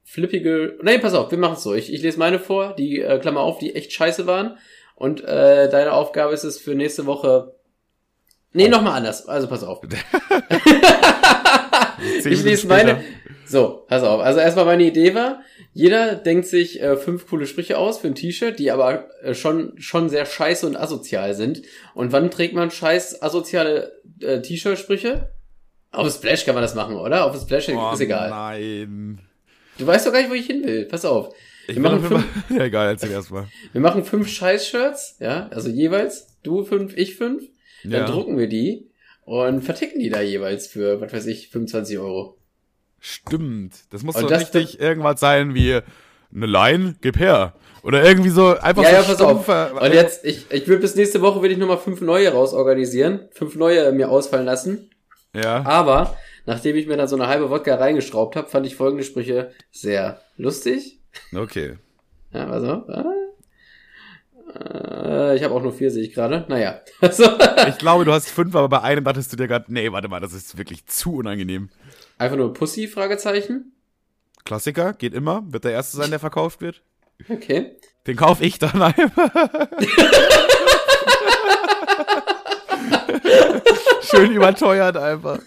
flippige, nee, pass auf, wir machen es so. Ich, ich lese meine vor, die äh, Klammer auf, die echt scheiße waren. Und äh, deine Aufgabe ist es für nächste Woche. Nee, nochmal anders. Also pass auf. [laughs] Ich lese meine. So, pass auf. Also erstmal meine Idee war, jeder denkt sich äh, fünf coole Sprüche aus für ein T-Shirt, die aber äh, schon schon sehr scheiße und asozial sind. Und wann trägt man scheiß asoziale äh, T-Shirt-Sprüche? Auf Splash kann man das machen, oder? Auf Splash Oh, ist egal. Nein. Du weißt doch gar nicht, wo ich hin will. Pass auf. Ich Wir machen, fünf, [laughs] Ja, egal, erzähl erstmal. wir machen fünf Scheiß-Shirts, ja, also jeweils. Du fünf, ich fünf. Dann Ja. drucken wir die und verticken die da jeweils für, was weiß ich, 25 Euro. Stimmt. Das muss Und so das- richtig irgendwas sein wie eine Line, gib her. Oder irgendwie so einfach ja, so ja, pass auf. Und jetzt, ich, ich will bis nächste Woche will ich nochmal fünf neue rausorganisieren. Fünf neue mir ausfallen lassen. Ja. Aber, nachdem ich mir dann so eine halbe Wodka reingeschraubt habe, fand ich folgende Sprüche sehr lustig. Okay. Ja, also, äh, ich habe auch nur vier, sehe ich gerade. Naja. [laughs] Also, Ich glaube, du hast fünf, aber bei einem dachtest du dir gerade, nee, warte mal, das ist wirklich zu unangenehm. einfach nur Pussy, Fragezeichen. Klassiker, geht immer. Wird der erste sein, der verkauft wird. Okay. Den kaufe ich dann einfach. Schön überteuert einfach.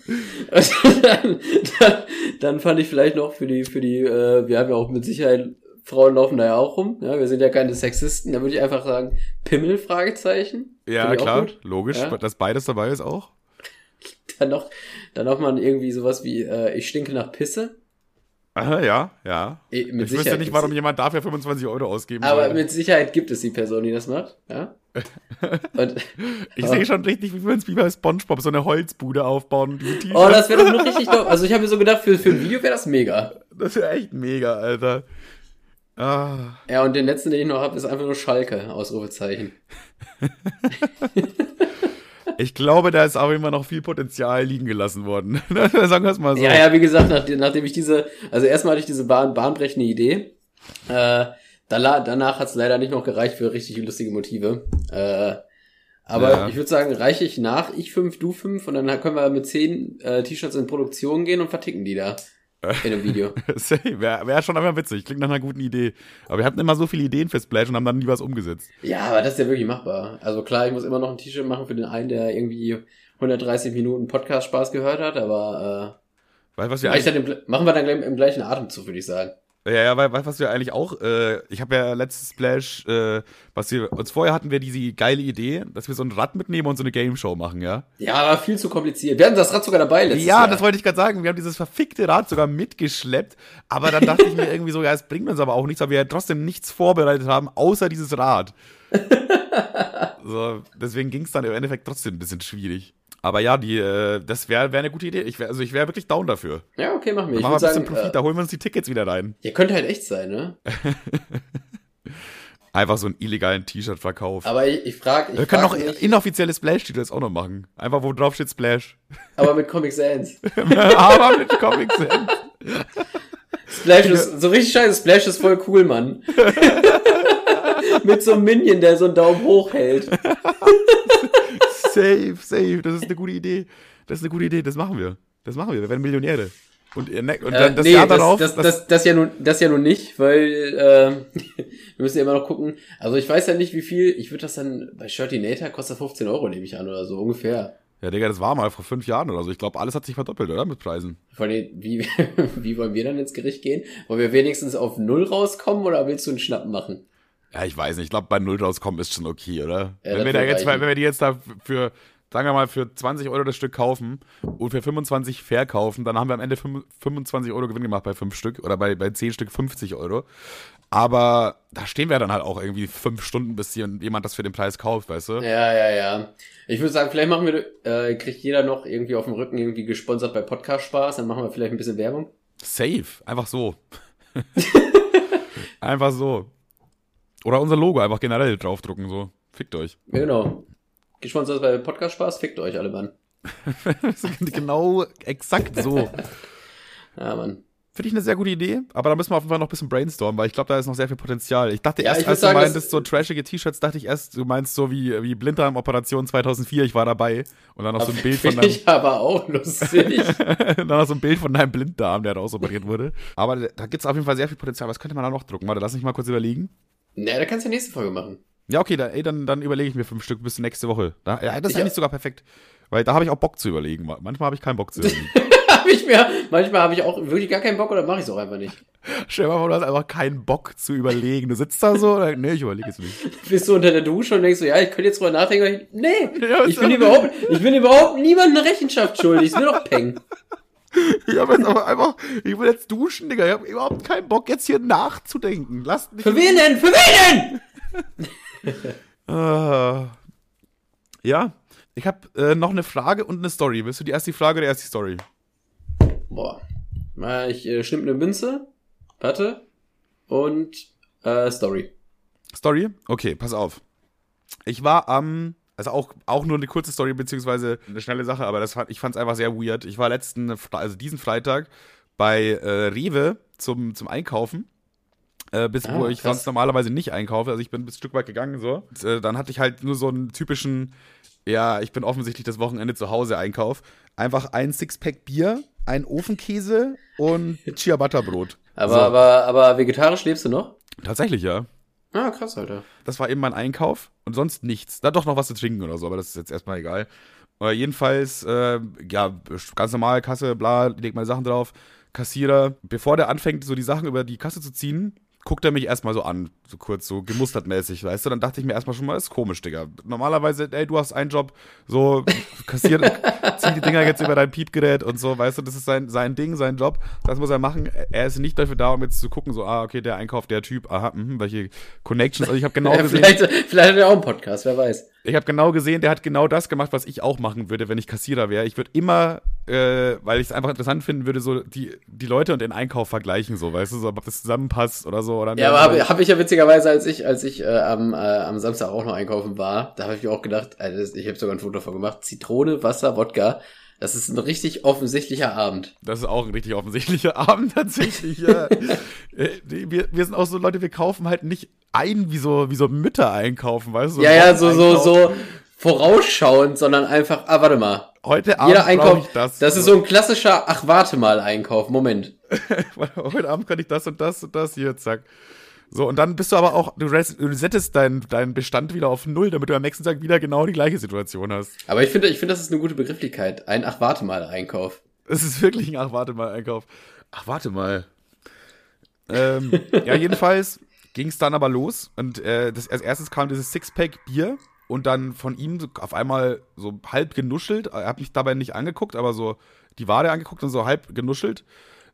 Also, [laughs] dann, dann, dann fand ich vielleicht noch für die, für die, äh, wir haben ja auch mit Sicherheit, Frauen laufen da ja auch rum, ja, wir sind ja keine Sexisten, da würde ich einfach sagen, Pimmel, Fragezeichen. Ja, klar, logisch, Ja. dass beides dabei ist auch. [laughs] Dann noch, dann noch mal irgendwie sowas wie, äh, ich stinke nach Pisse. Aha, ja, ja. Mit ich wüsste nicht, warum jemand dafür 25 Euro ausgeben Aber soll. mit Sicherheit gibt es die Person, die das macht, ja. [laughs] Und, Ich sehe schon richtig, wie wir uns wie bei Spongebob so eine Holzbude aufbauen. oh, das wäre doch noch richtig doof. Also ich habe mir so gedacht, für, für ein Video wäre das mega. Das wäre echt mega, Alter. Ah, Ja, und den letzten, den ich noch habe, ist einfach nur Schalke, Ausrufezeichen. [laughs] ich glaube, da ist auch immer noch viel Potenzial liegen gelassen worden. [laughs] Sagen wir es mal so. Ja, ja, wie gesagt, nach, nachdem ich diese, also erstmal hatte ich diese bahn, bahnbrechende Idee. Äh, danach hat es leider nicht noch gereicht für richtig lustige Motive. Äh, aber Ja. ich würde sagen, reiche ich nach, ich fünf, du fünf, und dann können wir mit zehn äh, T-Shirts in Produktion gehen und verticken die da in einem Video. [laughs] Wäre wär schon einfach witzig. Klingt nach einer guten Idee. Aber wir hatten immer so viele Ideen für Splash und haben dann nie was umgesetzt. ja, aber das ist ja wirklich machbar. Also klar, ich muss immer noch ein T-Shirt machen für den einen, der irgendwie 130 Minuten Podcast-Spaß gehört hat, aber Weißt du, was äh, wir eigentlich, dann im, machen wir dann gleich im gleichen Atemzug, würde ich sagen. Ja, ja, weil- weißt du, was wir eigentlich auch, äh, ich habe ja letztes Splash, äh, was wir, uns vorher hatten wir diese geile Idee, dass wir so ein Rad mitnehmen und so eine Game Show machen, ja? Ja, aber viel zu kompliziert. Wir hatten das Rad sogar dabei letztes Ja, Jahr. das wollte ich gerade sagen. Wir haben dieses verfickte Rad sogar mitgeschleppt. Aber dann dachte ich mir irgendwie so, ja, es bringt uns aber auch nichts, weil wir ja trotzdem nichts vorbereitet haben, außer dieses Rad. [laughs] so, deswegen ging es dann im Endeffekt trotzdem ein bisschen schwierig. Aber ja, die, äh, das wäre wär eine gute Idee. Ich wär, also ich wäre wirklich down dafür. Ja, okay, machen wir. Dann Ich machen wir würde ein bisschen sagen, Profit, äh, da holen wir uns die Tickets wieder rein. ja, könnte halt echt sein, ne? [laughs] Einfach so einen illegalen T-Shirt-Verkauf. Aber ich, ich frage, ich Wir können noch mich, inoffizielle Splash-T-Shirts auch noch machen. Einfach, wo drauf steht Splash. [laughs] aber mit Comic Sans. [laughs] aber mit Comic Sans. Splash ist, so richtig scheiße, Splash ist voll cool, Mann. mit so einem Minion, der so einen Daumen hoch hält. Safe, safe. Das ist eine gute Idee. Das ist eine gute Idee. Das machen wir. Das machen wir. Wir werden Millionäre. Und, ihr ne- und Äh, dann das nee, Jahr das, darauf. das, das, das, ja nun, das ja nun nicht, weil äh, [laughs] wir müssen ja immer noch gucken. Also ich weiß ja nicht, wie viel. Ich würde das dann bei Shirtinator kostet 15 Euro, nehme ich an, oder so ungefähr. ja, Digga, das war mal vor fünf Jahren oder so. Ich glaube, alles hat sich verdoppelt, oder? Mit Preisen. Vor allem, wie, [laughs] wie wollen wir dann ins Gericht gehen? Wollen wir wenigstens auf Null rauskommen oder willst du einen Schnapp machen? Ja, ich weiß nicht. Ich glaube, bei Null rauskommen ist schon okay, oder? Ja, wenn, wir da jetzt, wenn wir die jetzt da für, sagen wir mal, für 20 Euro das Stück kaufen und für 25 verkaufen, dann haben wir am Ende fünf- 25 Euro Gewinn gemacht bei fünf Stück oder bei, bei 10 Stück 50 Euro. Aber da stehen wir dann halt auch irgendwie fünf Stunden, bis hier jemand das für den Preis kauft, weißt du? Ja, ja, ja. Ich würde sagen, vielleicht machen wir, äh, kriegt jeder noch irgendwie auf dem Rücken irgendwie gesponsert bei Podcast Spaß, dann machen wir vielleicht ein bisschen Werbung. Safe. Einfach so. [laughs] einfach so. Oder unser Logo einfach generell draufdrucken, so. Fickt euch. Genau. Gesponsert bei Podcast Spaß, fickt euch alle, Mann. [laughs] genau, exakt so. [laughs] Ja, Mann. Finde ich eine sehr gute Idee, aber da müssen wir auf jeden Fall noch ein bisschen brainstormen, weil ich glaube, da ist noch sehr viel Potenzial. Ich dachte Ja, erst, ich als du sagen, das- meintest, so trashige T-Shirts, dachte ich erst, du meinst so wie, wie Blinddarm Operation 2004, ich war dabei. Und dann noch so ein Bild von [laughs] deinem, ich aber auch lustig. dann noch so ein Bild von deinem Blinddarm, der rausoperiert wurde. Aber da gibt's auf jeden Fall sehr viel Potenzial. Was könnte man da noch drucken? Warte, lass mich mal kurz überlegen. Na, da kannst du ja nächste Folge machen. Ja, okay, da, ey, dann, dann überlege ich mir fünf Stück bis nächste Woche. Da, ja, das ist Ja. eigentlich sogar perfekt. Weil da habe ich auch Bock zu überlegen. Manchmal habe ich keinen Bock zu überlegen. [laughs] hab ich mir, manchmal habe ich auch wirklich gar keinen Bock oder mache ich es auch einfach nicht. [laughs] Stell dir mal vor, du hast einfach keinen Bock zu überlegen. Du sitzt da so, oder, nee, ich überlege es nicht. [laughs] Bist du unter der Dusche und denkst so, ja, ich könnte jetzt drüber nachdenken. Nee, Ja, ich bin überhaupt, ich bin überhaupt niemandem Rechenschaft schuldig. Ist mir doch Peng. Ich habe jetzt aber einfach, ich will jetzt duschen, Digga. Ich habe überhaupt keinen Bock, jetzt hier nachzudenken. Lasst mich. Für wen denn? Für wen denn? Äh, ja, ich habe äh, noch eine Frage und eine Story. Willst du die erst die Frage oder erst die Story? Boah. Ich äh, schnipp eine Münze. Warte. Und äh, Story. Story? Okay, pass auf. Ich war am, also auch, auch nur eine kurze Story, beziehungsweise eine schnelle Sache, aber das ich fand es einfach sehr weird. Ich war letzten, also diesen Freitag bei äh, Rewe zum, zum Einkaufen. Äh, bis Ah, wo ich krass. sonst normalerweise nicht einkaufe. Also ich bin ein Stück weit gegangen so. Und, äh, dann hatte ich halt nur so einen typischen, ja, ich bin offensichtlich das Wochenende zu Hause Einkauf. Einfach ein Sixpack Bier, ein Ofenkäse und [laughs] Ciabatta-Brot. Aber, So. aber, aber vegetarisch lebst du noch? Tatsächlich, ja. Ah, krass, Alter. Das war eben mein Einkauf und sonst nichts. Da doch noch was zu trinken oder so, aber das ist jetzt erstmal egal. Aber jedenfalls, äh, ja, ganz normal, Kasse, bla, leg meine Sachen drauf. Kassierer, bevor der anfängt, so die Sachen über die Kasse zu ziehen, guckt er mich erstmal so an, so kurz, so gemustertmäßig, weißt du? Dann dachte ich mir erstmal schon mal, ist komisch, Digga. Normalerweise, ey, du hast einen Job, so, kassier, [laughs] zieh die Dinger jetzt über dein Piepgerät und so, weißt du, das ist sein, sein Ding, sein Job, das muss er machen. Er ist nicht dafür da, um jetzt zu gucken, so, ah, okay, der Einkauf, der Typ, aha, mhm, welche Connections, also ich habe genau [laughs] gesehen, vielleicht, vielleicht hat er auch einen Podcast, wer weiß. Ich habe genau gesehen, der hat genau das gemacht, was ich auch machen würde, wenn ich Kassierer wäre. Ich würde immer, äh, weil ich es einfach interessant finden würde, so die, die Leute und den Einkauf vergleichen, so, weißt du, so, ob das zusammenpasst oder so. Oder Ja, aber habe hab ich ja witzigerweise, als ich, als ich äh, am, äh, am Samstag auch noch einkaufen war, da habe ich mir auch gedacht, also ich habe sogar ein Foto davon gemacht, Zitrone, Wasser, Wodka. Das ist ein richtig offensichtlicher Abend. Das ist auch ein richtig offensichtlicher [laughs] Abend tatsächlich, ja. Äh, wir, wir sind auch so Leute, wir kaufen halt nicht ein, wie so, wie so Mütter einkaufen, weißt du? ja, ja, so, so, so vorausschauend, sondern einfach, ah, warte mal. Heute Abend Jeder Einkauf, ich das. das ist so ein klassischer, ach, warte mal Einkauf. Moment. [laughs] Heute Abend kann ich das und das und das hier, zack. So, und dann bist du aber auch, du res- du resettest deinen deinen Bestand wieder auf Null, damit du am nächsten Tag wieder genau die gleiche Situation hast. Aber ich finde, ich finde, das ist eine gute Begrifflichkeit. Ein, ach, warte mal Einkauf. Es ist wirklich ein Ach, warte mal, Einkauf. Ach, warte mal. Ähm, [laughs] ja, jedenfalls ging es dann aber los und äh, das, als erstes kam dieses Sixpack Bier und dann von ihm so auf einmal so halb genuschelt. Er hat mich dabei nicht angeguckt, aber so die Wade angeguckt und so halb genuschelt.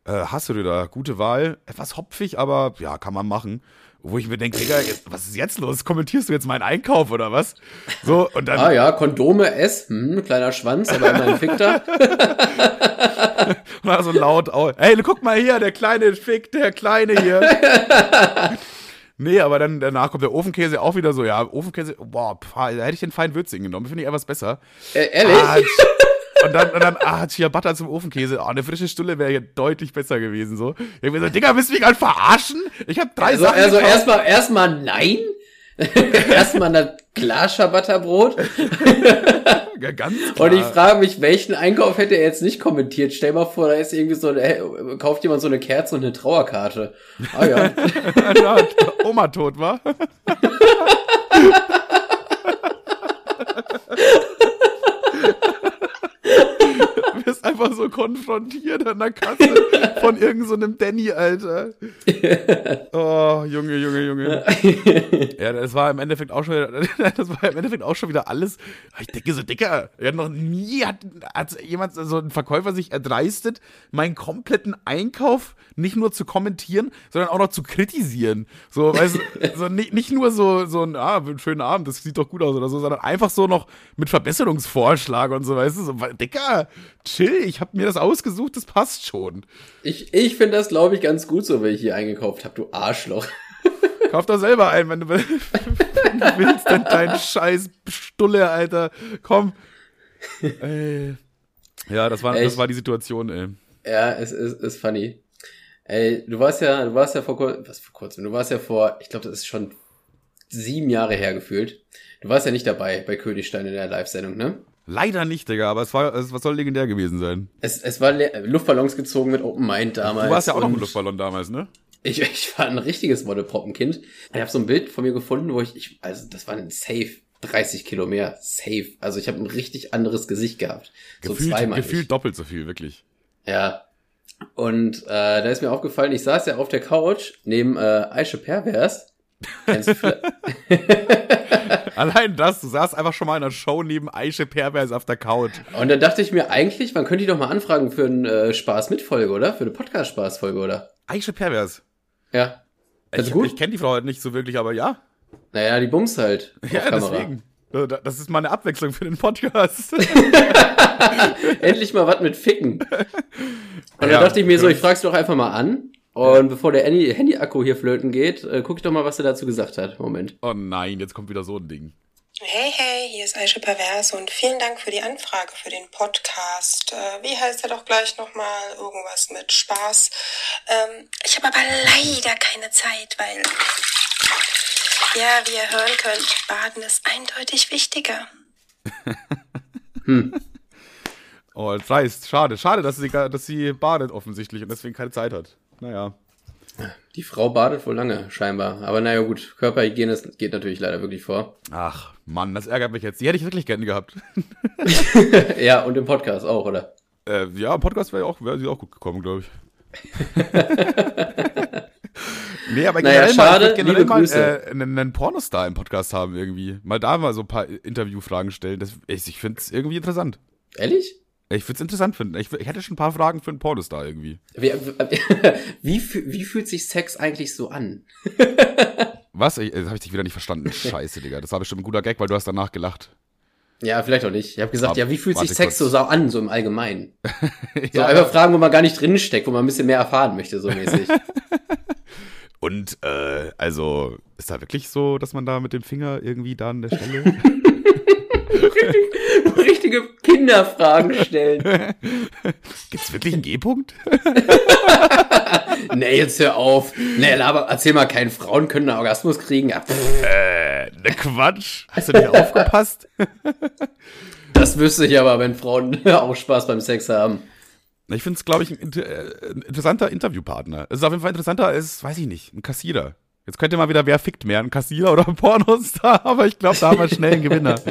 Äh, hast du da? Gute Wahl. Etwas hopfig, aber ja, kann man machen. Wo ich mir denke, Digga, jetzt, was ist jetzt los? Kommentierst du jetzt meinen Einkauf oder was? So, und dann. Ah ja, Kondome, S, hm, kleiner Schwanz, aber immerhin fickt er. Und dann [laughs] so laut, au- ey, guck mal hier, der kleine Fick, der kleine hier. [laughs] nee, aber dann danach kommt der Ofenkäse auch wieder so, ja, Ofenkäse, boah, pf, da hätte ich den feinen Würzigen genommen, finde ich etwas besser. Äh, ehrlich? Ah, und dann, und dann, ah, Ciabatta zum Ofenkäse, oh, eine frische Stulle wäre hier deutlich besser gewesen, so. Ich hab mir so, Digga, willst du mich gerade verarschen? Ich habe drei Also, Sachen also erstmal, erstmal nein. [laughs] erstmal ein klar Ciabatta-Brot. [laughs] Ja, ganz klar. Und ich frage mich, welchen Einkauf hätte er jetzt nicht kommentiert? Stell mal vor, da ist irgendwie so hey, kauft jemand so eine Kerze und eine Trauerkarte. Ah ja. ja, [laughs] Oma tot war. Du wirst einfach so konfrontiert an der Kasse von irgendeinem so einem Danny, Alter. [laughs] Oh, Junge, Junge, Junge. [laughs] Ja, das war im Endeffekt auch schon wieder, [laughs] das war im Endeffekt auch schon wieder alles. Ich denke so, Dicker, ja, noch nie hat, hat jemand, so ein Verkäufer sich erdreistet, meinen kompletten Einkauf nicht nur zu kommentieren, sondern auch noch zu kritisieren. So, weißt du, so nicht, nicht nur so, so ein, ah, schönen Abend, das sieht doch gut aus oder so, sondern einfach so noch mit Verbesserungsvorschlag und so, weißt du, so, Dicker, chill, ich hab mir das ausgesucht, das passt schon. Ich, ich finde das, glaube ich, ganz gut so, wenn ich hier eingekauft habe, du Arschloch. [laughs] Kauf doch selber ein, wenn du, [laughs] wenn du willst, denn dein scheiß Stulle, Alter. Komm. Ey. Ja, das war, das Echt? war die Situation, ey. Ja, es ist, ist funny. Ey, du warst ja, du warst ja vor kurzem, was vor kurzem, du warst ja vor, ich glaube, das ist schon sieben Jahre her gefühlt. Du warst ja nicht dabei bei Königstein in der Live-Sendung, ne? Leider nicht, Digga, aber es war, es was soll legendär gewesen sein. Es, es war le- Luftballons gezogen mit Open Mind damals. Du warst ja auch noch ein Luftballon damals, ne? Ich, ich war ein richtiges Modelproppenkind. Ich habe so ein Bild von mir gefunden, wo ich, ich also das war ein Safe 30 Kilo mehr, safe. Also ich habe ein richtig anderes Gesicht gehabt. So Gefühlt, zweimal. gefühlt doppelt so viel, wirklich. Ja. Und äh, da ist mir aufgefallen, ich saß ja auf der Couch neben äh, Aische Pervers. Kennst du? [laughs] [laughs] Allein das, du saßt einfach schon mal in einer Show neben Aische Pervers auf der Couch. Und dann dachte ich mir eigentlich, man könnte die doch mal anfragen für eine äh, Spaß-Mitfolge, oder? Für eine Podcast-Spaß-Folge, oder? Aische Pervers. Ja. Ich, ich kenne die Frau halt nicht so wirklich, aber ja. Naja, die Bums halt. Ja, Kamera. deswegen. Das ist mal eine Abwechslung für den Podcast. [laughs] [laughs] Endlich mal was mit Ficken. Und dann Ja, dachte ich mir so, ich frag's doch einfach mal an. Und bevor der Handy- Handy-Akku hier flöten geht, äh, guck ich doch mal, was er dazu gesagt hat. Moment. Oh nein, jetzt kommt wieder so ein Ding. Hey, hey, hier ist Aisha Pervers und vielen Dank für die Anfrage für den Podcast. Äh, wie heißt er doch gleich nochmal? Irgendwas mit Spaß. Ähm, ich habe aber leider keine Zeit, weil, ja, wie ihr hören könnt, Baden ist eindeutig wichtiger. [laughs] Oh, dreist. Schade. Schade, dass sie, dass sie badet offensichtlich und deswegen keine Zeit hat. Naja. Die Frau badet wohl lange, scheinbar. Aber naja, gut, Körperhygiene geht natürlich leider wirklich vor. Ach, Mann, das ärgert mich jetzt. Die hätte ich wirklich gerne gehabt. [laughs] [laughs] ja, und im Podcast auch, oder? Äh, ja, im Podcast wäre auch, wäre sie auch gut gekommen, glaube ich. [laughs] nee, aber Naja, generell schade, mal, generell mal äh, einen, einen Pornostar im Podcast haben irgendwie. Mal da mal so ein paar Interviewfragen stellen. Das, ich ich finde es irgendwie interessant. Ehrlich? Ich würde es interessant finden. Ich, ich hätte schon ein paar Fragen für einen Pornostar irgendwie. [laughs] Wie, wie, wie fühlt sich Sex eigentlich so an? [laughs] Was? Ich, das habe ich dich wieder nicht verstanden. [laughs] Scheiße, Digga. Das war bestimmt ein guter Gag, weil du hast danach gelacht. Ja, vielleicht auch nicht. Ich habe gesagt, Warte- ja, wie fühlt sich Sex kurz. so an, so im Allgemeinen? So Ja. einfach Fragen, wo man gar nicht drinsteckt, wo man ein bisschen mehr erfahren möchte, so mäßig. Und, äh, also, ist da wirklich so, dass man da mit dem Finger irgendwie da an der Stelle. Richtige Kinderfragen stellen. [laughs] Gibt's wirklich einen G-Punkt? [laughs] Nee, jetzt hör auf. Nee, aber erzähl mal, keine Frauen können einen Orgasmus kriegen. Ja, äh, ne Quatsch. Hast du nicht aufgepasst? [laughs] das wüsste ich aber, wenn Frauen auch Spaß beim Sex haben. Ich finde es, glaube ich, ein, inter äh, ein interessanter Interviewpartner. Es ist auf jeden Fall interessanter als, weiß ich nicht, ein Kassierer. Jetzt könnte mal wieder, wer fickt mehr, ein Kassierer oder ein Pornostar, [laughs] aber ich glaube, da haben wir schnell einen Gewinner. [laughs]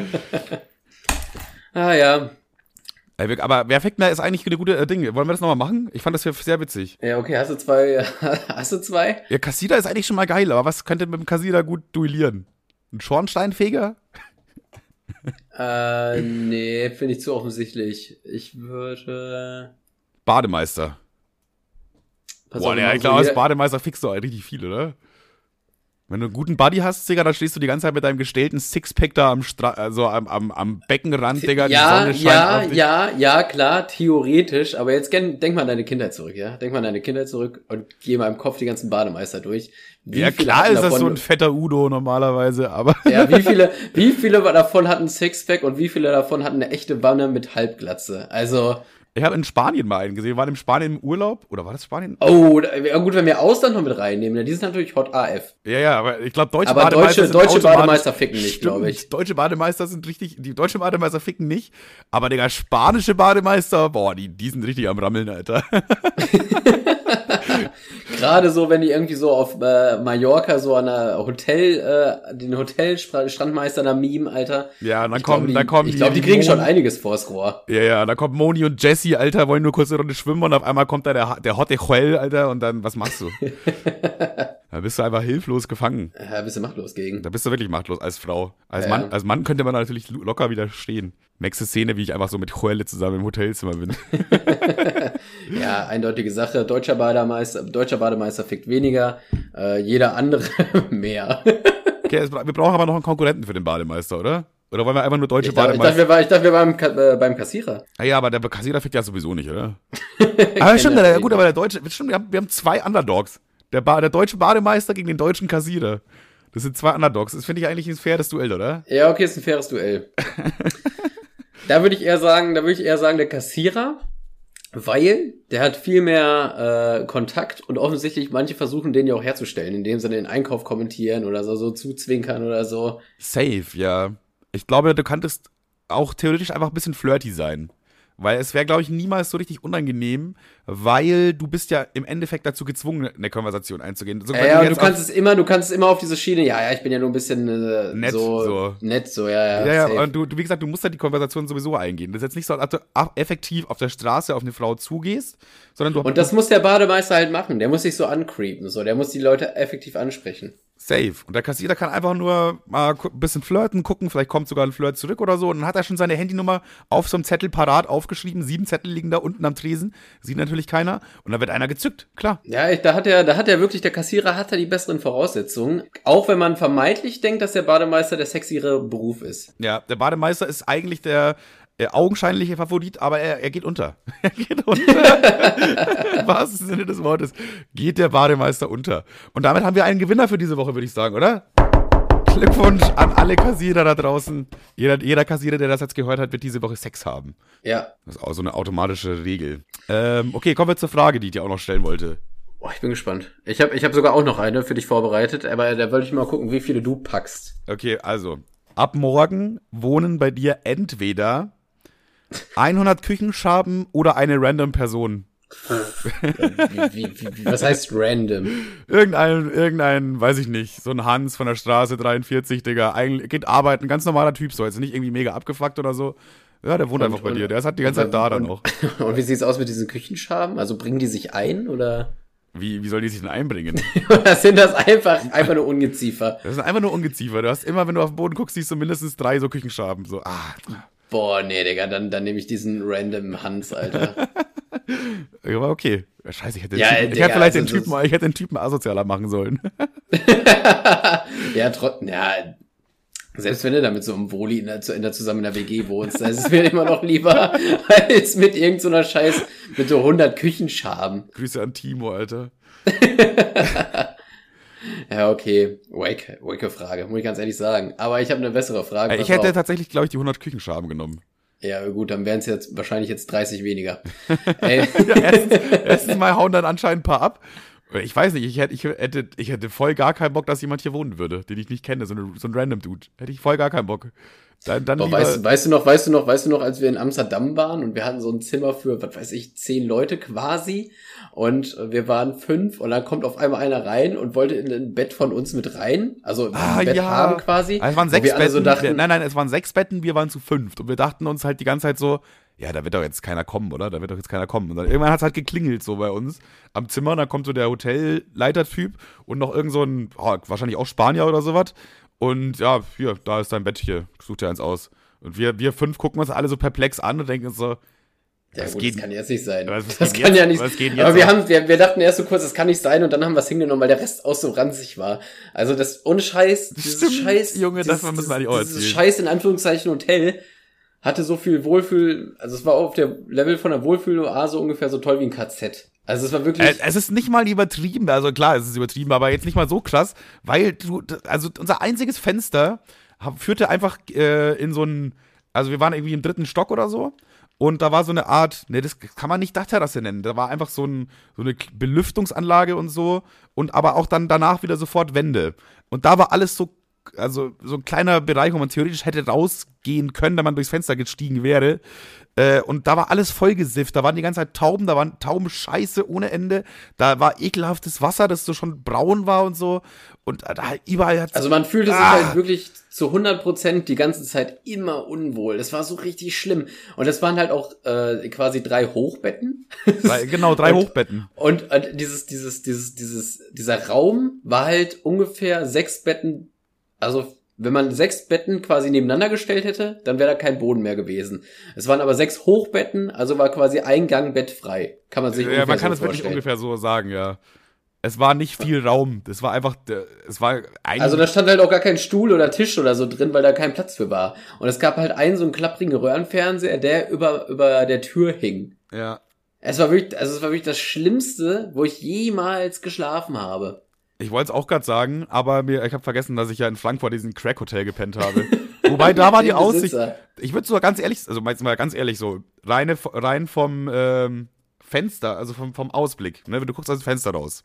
Ah ja. Aber wer fickt mehr ist eigentlich eine gute äh, Ding. Wollen wir das nochmal machen? Ich fand das hier sehr witzig. Ja, okay, hast du zwei? [laughs] Hast du zwei? Ja, Kassierer ist eigentlich schon mal geil, aber was könnte mit dem Kassierer gut duellieren? Ein Schornsteinfeger? Äh, nee, finde ich zu offensichtlich. Ich würde. Bademeister. Pass Boah, auf, der, ich glaube, als Bademeister fickst du halt richtig viel, oder? Wenn du einen guten Buddy hast, Digga, dann stehst du die ganze Zeit mit deinem gestellten Sixpack da am, Stra also am, am, am Beckenrand, Digga, die ja, Sonne scheint ja, ja, ja, klar, theoretisch, aber jetzt denk mal an deine Kindheit zurück, ja? Denk mal an deine Kindheit zurück und geh mal im Kopf die ganzen Bademeister durch. Wie Ja, klar ist das so ein fetter Udo normalerweise, aber [laughs] Ja, wie viele, [laughs] wie viele davon hatten Sixpack und wie viele davon hatten eine echte Wanne mit Halbglatze? Also, ich habe in Spanien mal einen gesehen. Wir waren in Spanien im Urlaub, oder war das Spanien? oh, ja gut, wenn wir Ausland noch mit reinnehmen, ne, die sind natürlich Hot AF. Ja, ja, aber ich glaube, deutsche Aber Bademeister deutsche- deutsche Bademeister ficken nicht, Stimmt, glaub ich. Deutsche Bademeister sind richtig, die deutsche Bademeister ficken nicht, aber Digga, spanische Bademeister, boah, die, die sind richtig am Rammeln, Alter. [laughs] [laughs] Gerade so, wenn die irgendwie so auf äh, Mallorca so an der Hotel, äh, den Hotelstrandmeister da meme, Alter. Ja, und dann Ich kommen, dann kommen ich glaube, die kriegen Moni- schon einiges vors Rohr. Ja, ja, da kommt Moni und Jesse, Alter, wollen nur kurz eine Runde schwimmen und auf einmal kommt da der, der Hotte Joel, Alter, und dann, was machst du? [laughs] da bist du einfach hilflos gefangen. Ja, bist du machtlos gegen. Da bist du wirklich machtlos als Frau. Als, Ja. Mann, als Mann könnte man natürlich lo- locker widerstehen. Nächste Szene, wie ich einfach so mit Joelle zusammen im Hotelzimmer bin. [laughs] Ja, eindeutige Sache. Deutscher Bademeister, deutscher Bademeister fickt weniger, äh, jeder andere [laughs] mehr. Okay, es wir brauchen aber noch einen Konkurrenten für den Bademeister, oder? Oder wollen wir einfach nur deutsche Ich dachte, ich dachte, Bademeister? wir, ich dachte, wir waren äh, beim Kassierer. Ah ja, aber der Kassierer fickt ja sowieso nicht, oder? [laughs] aber stimmt, der, gut, aber der deutsche, stimmt, wir haben, wir haben zwei Underdogs. Der, ba der deutsche Bademeister gegen den deutschen Kassierer. Das sind zwei Underdogs. Das finde ich eigentlich ein faires Duell, oder? Ja, okay, ist ein faires Duell. [laughs] da würde ich eher sagen, da würde ich eher sagen, der Kassierer, weil der hat viel mehr äh, Kontakt und offensichtlich manche versuchen den ja auch herzustellen, indem sie den Einkauf kommentieren oder so, so zuzwinkern oder so. Safe, ja. Ich glaube, du kanntest auch theoretisch einfach ein bisschen flirty sein. Weil es wäre, glaube ich, niemals so richtig unangenehm, weil du bist ja im Endeffekt dazu gezwungen, eine Konversation einzugehen. So, ja, ja du kannst es immer, du kannst es immer auf diese Schiene, ja, ja, ich bin ja nur ein bisschen äh, Nett, so, so. nett, so, ja, ja. Ja, ja, und du, du, wie gesagt, du musst halt die Konversation sowieso eingehen. Das ist jetzt nicht so, als ob du effektiv auf der Straße auf eine Frau zugehst, sondern du Und das muss der Bademeister halt machen. Der muss sich so ancreepen, so. Der muss die Leute effektiv ansprechen. Safe. Und der Kassierer kann einfach nur mal ein bisschen flirten, gucken, vielleicht kommt sogar ein Flirt zurück oder so. Und dann hat er schon seine Handynummer auf so einem Zettel parat aufgeschrieben. Sieben Zettel liegen da unten am Tresen. Sieht natürlich keiner. Und dann wird einer gezückt, klar. Ja, ich, da hat er, da hat er wirklich, der Kassierer hat da die besseren Voraussetzungen. Auch wenn man vermeintlich denkt, dass der Bademeister der sexiere Beruf ist. Ja, der Bademeister ist eigentlich der augenscheinliche Favorit, aber er, er geht unter. [laughs] Er geht unter. [laughs] Im wahrsten Sinne des Wortes geht der Bademeister unter. Und damit haben wir einen Gewinner für diese Woche, würde ich sagen, oder? Glückwunsch an alle Kassierer da draußen. Jeder, jeder Kassierer, der das jetzt gehört hat, wird diese Woche Sex haben. Ja. Das ist auch so eine automatische Regel. Ähm, okay, kommen wir zur Frage, die ich dir auch noch stellen wollte. Boah, ich bin gespannt. Ich habe ich hab sogar auch noch eine für dich vorbereitet, aber da wollte ich mal gucken, wie viele du packst. Okay, also, ab morgen wohnen bei dir entweder 100 Küchenschaben oder eine random Person. Wie, wie, wie, wie, was heißt random? Irgendein, irgendein, weiß ich nicht, so ein Hans von der Straße 43, Digga, eigentlich geht arbeiten, ganz normaler Typ, so jetzt nicht irgendwie mega abgefuckt oder so. Ja, der wohnt einfach bei und- dir. Der ist halt die ganze Zeit da dann und, auch. [laughs] Und wie sieht's aus mit diesen Küchenschaben? Also bringen die sich ein oder, Wie, wie soll die sich denn einbringen? [laughs] oder sind das einfach, einfach nur Ungeziefer? Das sind einfach nur Ungeziefer. Du hast immer, wenn du auf den Boden guckst, siehst du mindestens drei so Küchenschaben. So, ah, Boah, nee, Digga, dann, dann nehme ich diesen random Hans, Alter. [laughs] aber okay. Scheiße, ich hätte, den Ja, Typen, ich Digga, hätte vielleicht also den Typen, ich hätte den Typen asozialer machen sollen. [laughs] ja, trotzdem, ja, selbst wenn du da mit so einem Woli in der, in der zusammen in der WG wohnst, dann ist es mir immer noch lieber, [laughs] als mit irgendeiner so Scheiß, mit so 100 Küchenschaben. Grüße an Timo, Alter. Ja, okay, wake, wake Frage, muss ich ganz ehrlich sagen. Aber ich habe eine bessere Frage. Äh, Ich hätte auf. tatsächlich, glaube ich, die 100 Küchenschaben genommen. Ja, gut, dann wären es jetzt wahrscheinlich jetzt 30 weniger. [laughs] Ja, erstens, erstens mal hauen dann anscheinend ein paar ab. Ich weiß nicht, ich hätte, ich hätte, ich hätte voll gar keinen Bock, dass jemand hier wohnen würde, den ich nicht kenne, so, eine, so ein random Dude. Hätte ich voll gar keinen Bock. Dann, dann lieber, weißt, weißt du noch, weißt du noch, weißt du noch, als wir in Amsterdam waren und wir hatten so ein Zimmer für, was weiß ich, zehn Leute quasi und wir waren fünf und dann kommt auf einmal einer rein und wollte in ein Bett von uns mit rein, also Ah, ein Bett ja. haben quasi. Also es waren sechs Betten. so dachten, wir, nein, nein, es waren sechs Betten, wir waren zu fünft. Und wir dachten uns halt die ganze Zeit so, ja, da wird doch jetzt keiner kommen, oder? Da wird doch jetzt keiner kommen. Und dann irgendwann hat es halt geklingelt so bei uns am Zimmer. Und dann kommt so der Hotelleiter-Typ und noch irgend so ein, oh, wahrscheinlich auch Spanier oder sowas. Und ja, hier, da ist dein Bett hier. Such dir eins aus. Und wir, wir fünf gucken uns alle so perplex an und denken so, Ja Was gut, geht- das kann jetzt nicht sein. Was- was das kann jetzt- ja nicht. jetzt aber wir ab? haben, wir, wir dachten erst so kurz, das kann nicht sein und dann haben wir es hingenommen, weil der Rest auch so ranzig war. Also das ohne Scheiß, dieses Stimmt, Scheiß, Junge, dieses, das eigentlich auch dieses. Scheiß in Anführungszeichen Hotel hatte so viel Wohlfühl, also es war auf der Level von der Wohlfühl-Oase ungefähr so toll wie ein KZ. Also es war wirklich. Äh, es ist nicht mal übertrieben, also klar, es ist übertrieben, aber jetzt nicht mal so krass, weil du, also unser einziges Fenster führte einfach äh, in so einen, also wir waren irgendwie im dritten Stock oder so und da war so eine Art, ne, das kann man nicht Dachterrasse nennen, da war einfach so, ein, so eine Belüftungsanlage und so und aber auch dann danach wieder sofort Wände und da war alles so, also so ein kleiner Bereich, wo man theoretisch hätte rausgehen können, wenn man durchs Fenster gestiegen wäre. Äh, und da war alles vollgesifft. Da waren die ganze Zeit Tauben, da waren Tauben scheiße ohne Ende. Da war ekelhaftes Wasser, das so schon braun war und so. Und da überall hat also man fühlte sich Ah. halt wirklich zu 100 Prozent die ganze Zeit immer unwohl. Das war so richtig schlimm. Und es waren halt auch äh, quasi drei Hochbetten. drei, [laughs] genau drei Und- Hochbetten. Und äh, dieses, dieses, dieses, dieses, dieser Raum war halt ungefähr sechs Betten, also wenn man sechs Betten quasi nebeneinander gestellt hätte, dann wäre da kein Boden mehr gewesen. Es waren aber sechs Hochbetten, also war quasi ein Gang Bett frei. Kann man sich Ja, ungefähr man kann so es wirklich ungefähr so sagen, ja. Es war nicht viel Raum. Das war einfach, es war ein, Also da stand halt auch gar kein Stuhl oder Tisch oder so drin, weil da kein Platz für war. Und es gab halt einen so einen klapprigen Röhrenfernseher, der über, über der Tür hing. ja. Es war wirklich, also es war wirklich das Schlimmste, wo ich jemals geschlafen habe. Ich wollte es auch gerade sagen, aber mir, ich habe vergessen, dass ich ja in Frankfurt diesen Crack-Hotel gepennt habe. [laughs] Wobei da war die Aussicht, ich würde sogar ganz ehrlich, also mal ganz ehrlich so, reine, rein vom ähm, Fenster, also vom, vom Ausblick, ne, wenn du guckst aus dem Fenster raus.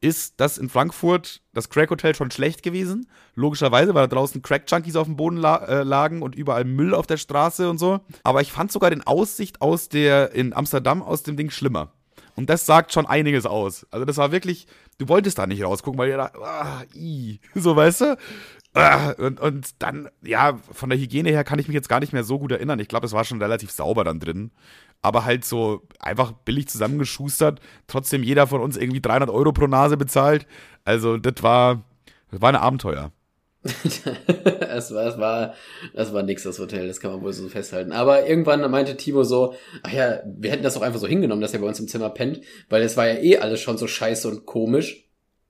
ist das in Frankfurt das Crack-Hotel schon schlecht gewesen. Logischerweise, weil da draußen Crack-Junkies auf dem Boden la äh, lagen und überall Müll auf der Straße und so. Aber ich fand sogar den Aussicht aus der, in Amsterdam aus dem Ding schlimmer. Und das sagt schon einiges aus. Also das war wirklich, du wolltest da nicht rausgucken, weil ihr da, ah, i, [laughs] so weißt du. Ah, und, und dann, ja, von der Hygiene her kann ich mich jetzt gar nicht mehr so gut erinnern. Ich glaube, es war schon relativ sauber dann drin. Aber halt so einfach billig zusammengeschustert. Trotzdem jeder von uns irgendwie 300 Euro pro Nase bezahlt. Also, das war, das war ein Abenteuer. [laughs] es war, es war, das war nix, das Hotel, das kann man wohl so festhalten. Aber irgendwann meinte Timo so, ach ja, wir hätten das doch einfach so hingenommen, dass er bei uns im Zimmer pennt, weil es war ja eh alles schon so scheiße und komisch.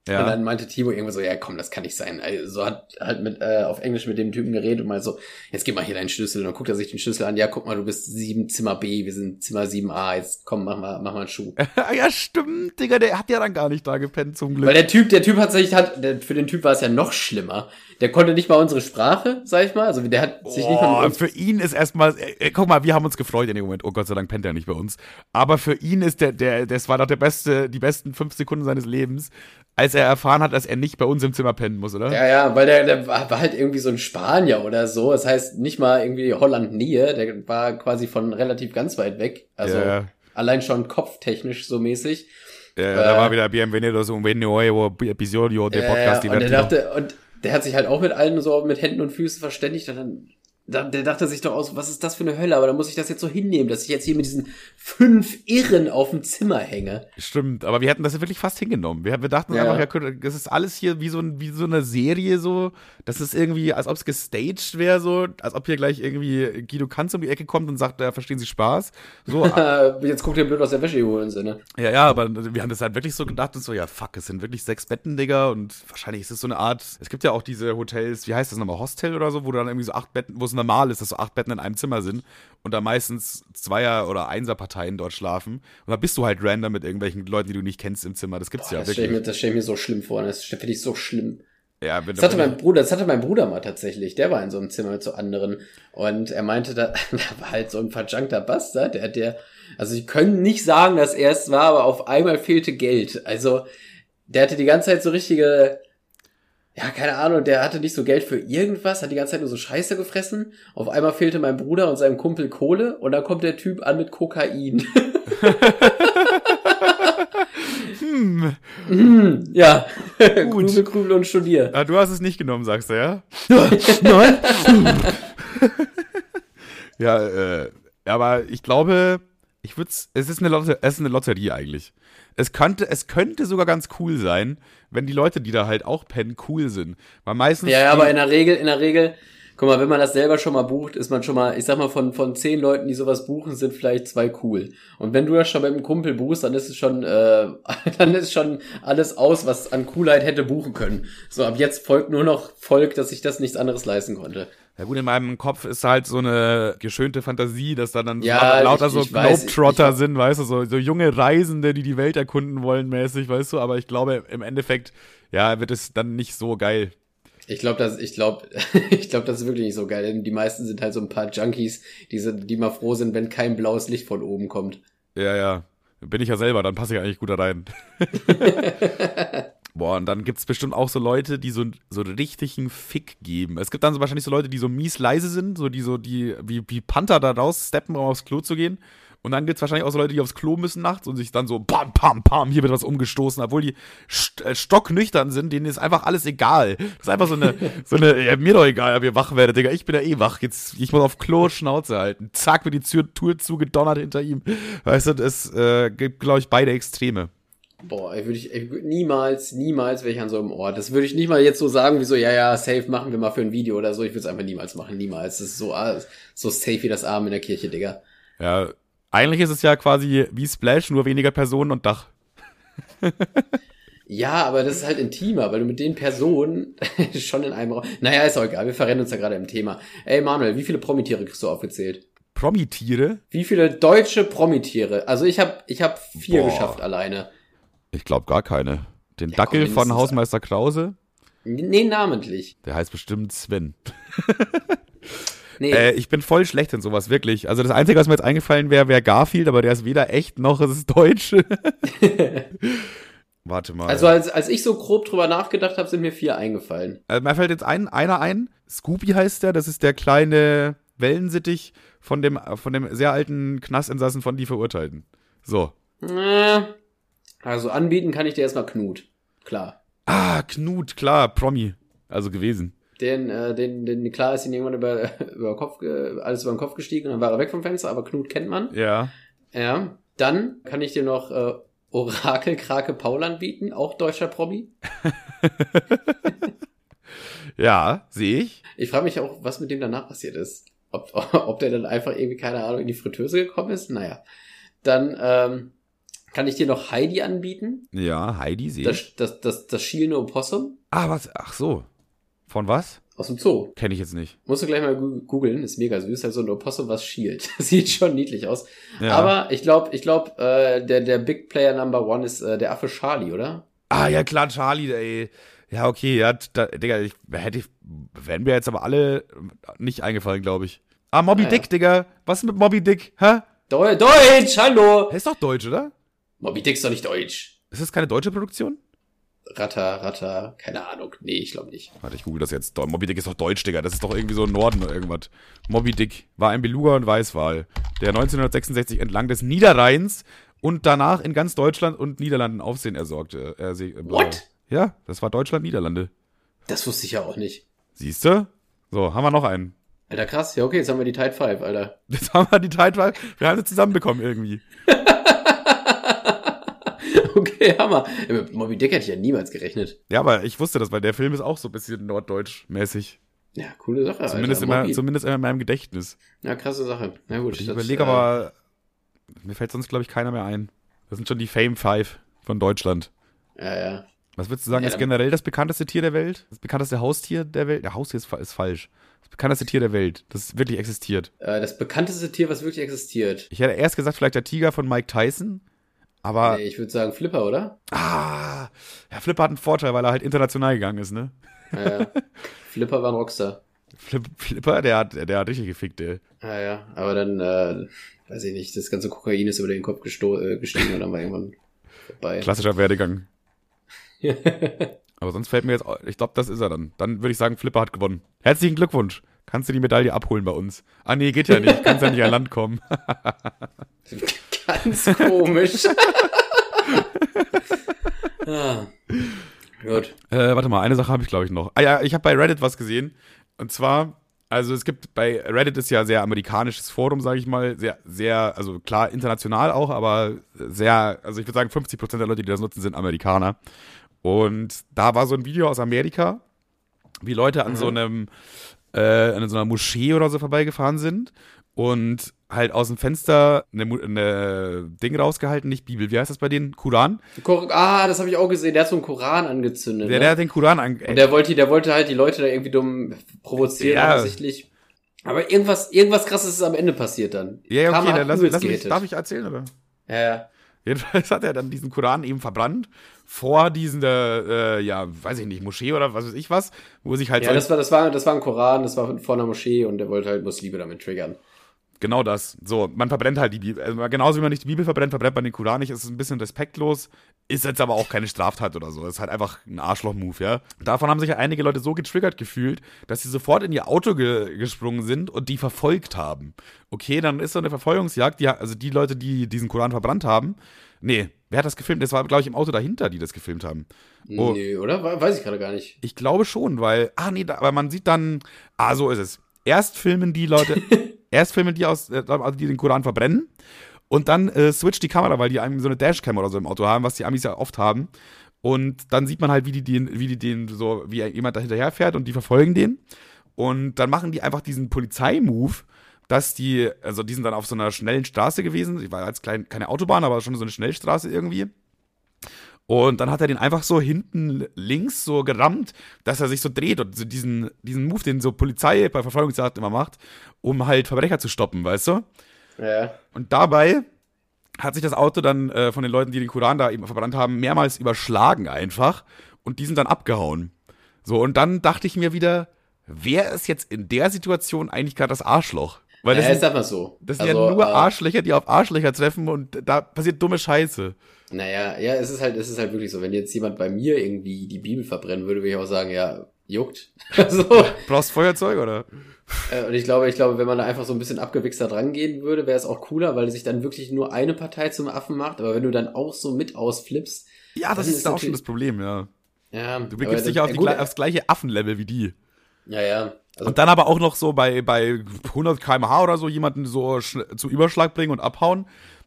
Ja. Und dann meinte Timo irgendwann so, ja komm, das kann nicht sein. Also hat halt mit äh, auf Englisch mit dem Typen geredet und mal so, jetzt gib mal hier deinen Schlüssel. Und dann guckt er sich den Schlüssel an, ja guck mal, du bist sieben Zimmer B, wir sind Zimmer 7a, jetzt komm, mach mal, mach mal einen Schuh. [laughs] ja, stimmt, Digga, der hat ja dann gar nicht da gepennt, zum Glück. Weil der Typ, der Typ hat sich, hat, der, für den Typ war es ja noch schlimmer. Der konnte nicht mal unsere Sprache, sag ich mal. Also der hat sich oh, nicht mal. Für ihn ist erstmal, äh, guck mal, wir haben uns gefreut in dem Moment. Oh Gott sei Dank pennt er nicht bei uns. Aber für ihn ist der, der, das war doch der beste, die besten fünf Sekunden seines Lebens, als er erfahren hat, dass er nicht bei uns im Zimmer pennen muss, oder? Ja, ja, weil der, der war halt irgendwie so ein Spanier oder so. Das heißt, nicht mal irgendwie Holland-Nähe, der war quasi von relativ ganz weit weg. Also ja. allein schon kopftechnisch so mäßig. Ja, äh, da war wieder Bienvenidos un nuevo episodio de Podcast äh, und, der dachte, und der hat sich halt auch mit allen so mit Händen und Füßen verständigt und dann der dachte sich doch aus, was ist das für eine Hölle? Aber dann muss ich das jetzt so hinnehmen, dass ich jetzt hier mit diesen fünf Irren auf dem Zimmer hänge. Stimmt, aber wir hätten das wirklich fast hingenommen. Wir, wir dachten ja. einfach, ja, das ist alles hier wie so, ein, wie so eine Serie so. Das ist irgendwie, als ob es gestaged wäre so, als ob hier gleich irgendwie Guido Kanz um die Ecke kommt und sagt, da verstehen Sie Spaß. So. [laughs] jetzt guckt ihr blöd aus der Wäsche holen, ne? Ja, ja, aber wir haben das halt wirklich so gedacht und so, ja, fuck, es sind wirklich sechs Betten, Digga, und wahrscheinlich ist es so eine Art, es gibt ja auch diese Hotels, wie heißt das nochmal, Hostel oder so, wo du dann irgendwie so acht Betten, wo es normal ist, dass so acht Betten in einem Zimmer sind und da meistens Zweier- oder Einser-Parteien dort schlafen. Und da bist du halt random mit irgendwelchen Leuten, die du nicht kennst im Zimmer. Das gibt's Boah, ja das wirklich. Stell mir, das stelle ich mir so schlimm vor. Das finde ich so schlimm. Ja, das hatte mein Bruder, das hatte mein Bruder mal tatsächlich. Der war in so einem Zimmer mit so anderen. Und er meinte, da, [laughs] da war halt so ein verjunkter Bastard, der hat der, also sie können nicht sagen, dass er es war, aber auf einmal fehlte Geld. Also, der hatte die ganze Zeit so richtige, ja, keine Ahnung, der hatte nicht so Geld für irgendwas, hat die ganze Zeit nur so Scheiße gefressen. Auf einmal fehlte mein Bruder und seinem Kumpel Kohle und dann kommt der Typ an mit Kokain. hm. hm. Ja, Gut. Grübel, grübel und studier. Ah, du hast es nicht genommen, sagst du, ja? [laughs] Nein. [laughs] ja, äh, aber ich glaube, ich würde es ist eine Lotte, es ist eine Lotterie eigentlich. Es könnte, es könnte sogar ganz cool sein, wenn die Leute, die da halt auch pennen, cool sind. Weil meistens. Ja, ja aber in der Regel, in der Regel, guck mal, wenn man das selber schon mal bucht, ist man schon mal, ich sag mal, von, von zehn Leuten, die sowas buchen, sind vielleicht zwei cool. Und wenn du das schon mit einem Kumpel buchst, dann ist es schon, äh, [laughs] dann ist schon alles aus, was an Coolheit hätte buchen können. So, ab jetzt folgt nur noch Volk, dass ich das nichts anderes leisten konnte. Ja gut, in meinem Kopf ist halt so eine geschönte Fantasie, dass da dann ja, lauter ich, so Globetrotter sind, weißt du, so, so junge Reisende, die die Welt erkunden wollen mäßig, weißt du, aber ich glaube im Endeffekt, ja, wird es dann nicht so geil. Ich glaube, das, ich glaube, [laughs] ich glaube, das ist wirklich nicht so geil, denn die meisten sind halt so ein paar Junkies, die, sind, die mal froh sind, wenn kein blaues Licht von oben kommt. Ja, ja. Bin ich ja selber, dann passe ich eigentlich gut da rein. [laughs] Boah, und dann gibt es bestimmt auch so Leute, die so, so richtigen Fick geben. Es gibt dann so wahrscheinlich so Leute, die so mies leise sind, so die so, die, wie, wie Panther da raus steppen, um aufs Klo zu gehen. Und dann gibt es wahrscheinlich auch so Leute, die aufs Klo müssen nachts und sich dann so pam, pam, pam, hier wird was umgestoßen, obwohl die st äh, stocknüchtern sind, denen ist einfach alles egal. Das ist einfach so eine, so eine, ja, mir doch egal, ob ihr wach werdet, Digga, ich bin ja eh wach. Jetzt, ich muss auf Klo Schnauze halten. Zack, wird die Tür, Tür zugedonnert hinter ihm. Weißt du, es äh, gibt, glaube ich, beide Extreme. Boah, würde ich, ich niemals, niemals wäre ich an so einem Ort. Das würde ich nicht mal jetzt so sagen, wie so, ja, ja, safe machen wir mal für ein Video oder so. Ich würde es einfach niemals machen, niemals. Das ist so, ah, so safe wie das Arm in der Kirche, Digga. Ja, eigentlich ist es ja quasi wie Splash, nur weniger Personen und Dach. ja, aber das ist halt intimer, weil du mit den Personen [laughs] schon in einem Raum. Naja, ist auch egal, wir verrennen uns ja gerade im Thema. Ey, Manuel, wie viele Promitiere kriegst du aufgezählt? Promitiere? Wie viele deutsche Promitiere? Also ich habe ich hab vier Boah. geschafft alleine. Ich glaube gar keine. Den ja, Dackel komm, von Hausmeister Krause? Nee, namentlich. Der heißt bestimmt Sven. [laughs] nee. Äh, ich bin voll schlecht in sowas, wirklich. Also das Einzige, was mir jetzt eingefallen wäre, wäre Garfield, aber der ist weder echt noch ist es deutsch. [laughs] Warte mal. Also als, als ich so grob drüber nachgedacht habe, sind mir vier eingefallen. Also mir fällt jetzt ein, einer ein. Scooby heißt der. Das ist der kleine Wellensittich von dem, von dem sehr alten Knastinsassen von Die Verurteilten. So. Äh, Also anbieten kann ich dir erstmal Knut. Klar. Ah, Knut, klar, Promi. Also gewesen. Den, äh, den, den, klar ist ihn irgendwann über, [laughs] über Kopf, alles über den Kopf gestiegen und dann war er weg vom Fenster, aber Knut kennt man. Ja. Ja. Dann kann ich dir noch äh, Orakel Krake Paul anbieten, auch deutscher Promi. [laughs] Ja, sehe ich. Ich frage mich auch, was mit dem danach passiert ist. Ob, [laughs] ob der dann einfach irgendwie, keine Ahnung, in die Fritteuse gekommen ist. Naja. Dann ähm, kann ich dir noch Heidi anbieten. Ja, Heidi sehe ich. Das, das, das, das schielende Opossum Ah, was? Ach so. Von was? aus dem Zoo. Kenne ich jetzt nicht. Musst du gleich mal googeln, ist mega süß. Also ein Opossum, was schielt. [laughs] Sieht schon niedlich aus. Ja. Aber ich glaube, ich glaube, äh, der, der Big Player Number One ist äh, der Affe Charlie, oder? Ah, ja, klar, Charlie, ey. Ja, okay, ja, da, Digga, ich, hätte ich, wären mir jetzt aber alle nicht eingefallen, glaube ich. Ah, Moby Ah, Dick, ja. Digga. Was ist mit Moby Dick? Hä? Deu Deutsch, hallo! Er ist doch deutsch, oder? Moby Dick ist doch nicht deutsch. Ist das keine deutsche Produktion? Ratter, Ratter, keine Ahnung. Nee, ich glaube nicht. Warte, ich google das jetzt. Moby Dick ist doch deutsch, Digga. Das ist doch irgendwie so im Norden oder irgendwas. Moby Dick war ein Beluga und Weißwal, der 1966 entlang des Niederrheins und danach in ganz Deutschland und Niederlanden Aufsehen ersorgte. Äh, se- bla. What? Ja, das war Deutschland, Niederlande. Das wusste ich ja auch nicht. Siehst du? So, haben wir noch einen. Alter, krass. Ja, okay, jetzt haben wir die Tide 5, Alter. Jetzt haben wir die Tide Wir haben sie zusammenbekommen irgendwie. [laughs] [laughs] okay, Hammer. Mit Moby Dick hätte ich ja niemals gerechnet. Ja, aber ich wusste das, weil der Film ist auch so ein bisschen norddeutsch-mäßig. Ja, coole Sache, Zumindest, Alter. immer, zumindest immer in meinem Gedächtnis. Ja, krasse Sache. Na gut. Ich überlege äh, aber, mir fällt sonst, glaube ich, keiner mehr ein. Das sind schon die Fame Five von Deutschland. Ja, ja. Was würdest du sagen, Ja, ist generell das bekannteste Tier der Welt? Das bekannteste Haustier der Welt? Der Haustier ist, ist falsch. Das bekannteste Tier der Welt, das wirklich existiert. Äh, das bekannteste Tier, was wirklich existiert. Ich hätte erst gesagt, vielleicht der Tiger von Mike Tyson. Aber, Nee, ich würde sagen Flipper, oder? ah, Herr Flipper hat einen Vorteil, weil er halt international gegangen ist, ne? Ja, ja. [laughs] Flipper war ein Rockstar. Flip, Flipper, der hat, der hat richtig gefickt, ey. Ja, ja. Aber dann, äh, weiß ich nicht, das ganze Kokain ist über den Kopf äh, gestiegen und dann war irgendwann vorbei. Klassischer Werdegang. [laughs] Aber sonst fällt mir jetzt, ich glaube, das ist er dann. Dann würde ich sagen, Flipper hat gewonnen. Herzlichen Glückwunsch. Kannst du die Medaille abholen bei uns? Ah, nee, geht ja nicht. Kannst ja nicht an Land kommen. [laughs] Ganz komisch. [laughs] ah. Gut. Äh, warte mal, eine Sache habe ich, glaube ich, noch. Ah ja, ich habe bei Reddit was gesehen. Und zwar, also es gibt bei Reddit ist ja sehr amerikanisches Forum, sage ich mal. Sehr, sehr, also klar, international auch, aber sehr, also ich würde sagen, 50% der Leute, die das nutzen, sind Amerikaner. Und da war so ein Video aus Amerika, wie Leute an so einem, äh, an so einer Moschee oder so vorbeigefahren sind und halt aus dem Fenster eine, eine Ding rausgehalten, nicht Bibel, wie heißt das bei denen? Koran? Kor ah, das habe ich auch gesehen. Der hat so einen Koran angezündet. Der, ne? der hat den Koran an. Und der wollte, der wollte halt die Leute da irgendwie dumm provozieren, Ja. offensichtlich. Aber irgendwas, irgendwas krasses ist am Ende passiert dann. Ja, ja, okay, dann lass, lass mich, darf ich erzählen, oder? Ja, ja. Jedenfalls hat er dann diesen Koran eben verbrannt vor diesen, äh, ja, weiß ich nicht, Moschee oder was weiß ich was, wo sich halt Ja, so- das war, das war, das war ein Koran, das war vor einer Moschee und der wollte halt Muslime damit triggern. Genau das. So, man verbrennt halt die Bibel. Also genauso wie man nicht die Bibel verbrennt, verbrennt man den Koran nicht. Es ist ein bisschen respektlos, ist jetzt aber auch keine Straftat oder so. Es ist halt einfach ein Arschloch-Move, ja. Davon haben sich ja einige Leute so getriggert gefühlt, dass sie sofort in ihr Auto ge gesprungen sind und die verfolgt haben. Okay, dann ist so eine Verfolgungsjagd, die, also die Leute, die diesen Koran verbrannt haben. Nee, wer hat das gefilmt? Das war, glaube ich, im Auto dahinter, die das gefilmt haben. Oh. Nee, oder? We- Weiß ich gerade gar nicht. Ich glaube schon, weil, ah nee, da, aber man sieht dann, ah, so ist es. Erst filmen die Leute, [laughs] erst filmen die aus, äh, also die den Koran verbrennen und dann äh, switcht die Kamera, weil die so eine Dashcam oder so im Auto haben, was die Amis ja oft haben. Und dann sieht man halt, wie die den, wie die den so, wie jemand da hinterher fährt und die verfolgen den. Und dann machen die einfach diesen Polizeimove, dass die, also die sind dann auf so einer schnellen Straße gewesen. Ich war jetzt klein, keine Autobahn, aber schon so eine Schnellstraße irgendwie. Und dann hat er den einfach so hinten links so gerammt, dass er sich so dreht und so diesen, diesen Move, den so Polizei bei Verfolgungsjagd immer macht, um halt Verbrecher zu stoppen, weißt du? Ja. Und dabei hat sich das Auto dann äh, von den Leuten, die den Koran da eben verbrannt haben, mehrmals überschlagen einfach und die sind dann abgehauen. So, und dann dachte ich mir wieder, wer ist jetzt in der Situation eigentlich gerade das Arschloch? Weil das ja, sag mal so. das sind Also, ja nur äh, Arschlöcher, die auf Arschlöcher treffen und da passiert dumme Scheiße. Naja, ja, es ist halt, es ist halt wirklich so, wenn jetzt jemand bei mir irgendwie die Bibel verbrennen würde, würde ich auch sagen, ja, juckt. [laughs] so. Brauchst Feuerzeug oder? Äh, Und ich glaube, ich glaube, wenn man da einfach so ein bisschen abgewichster dran gehen würde, wäre es auch cooler, weil sich dann wirklich nur eine Partei zum Affen macht. Aber wenn du dann auch so mit ausflippst, Ja, das ist, ist auch schon das Problem, ja. ja. Du begibst dich ja auf die, aufs gleiche Affenlevel wie die. Ja, ja. Also, Und dann aber auch noch so bei, bei 100 km/h oder so jemanden so zu Überschlag bringen und abhauen.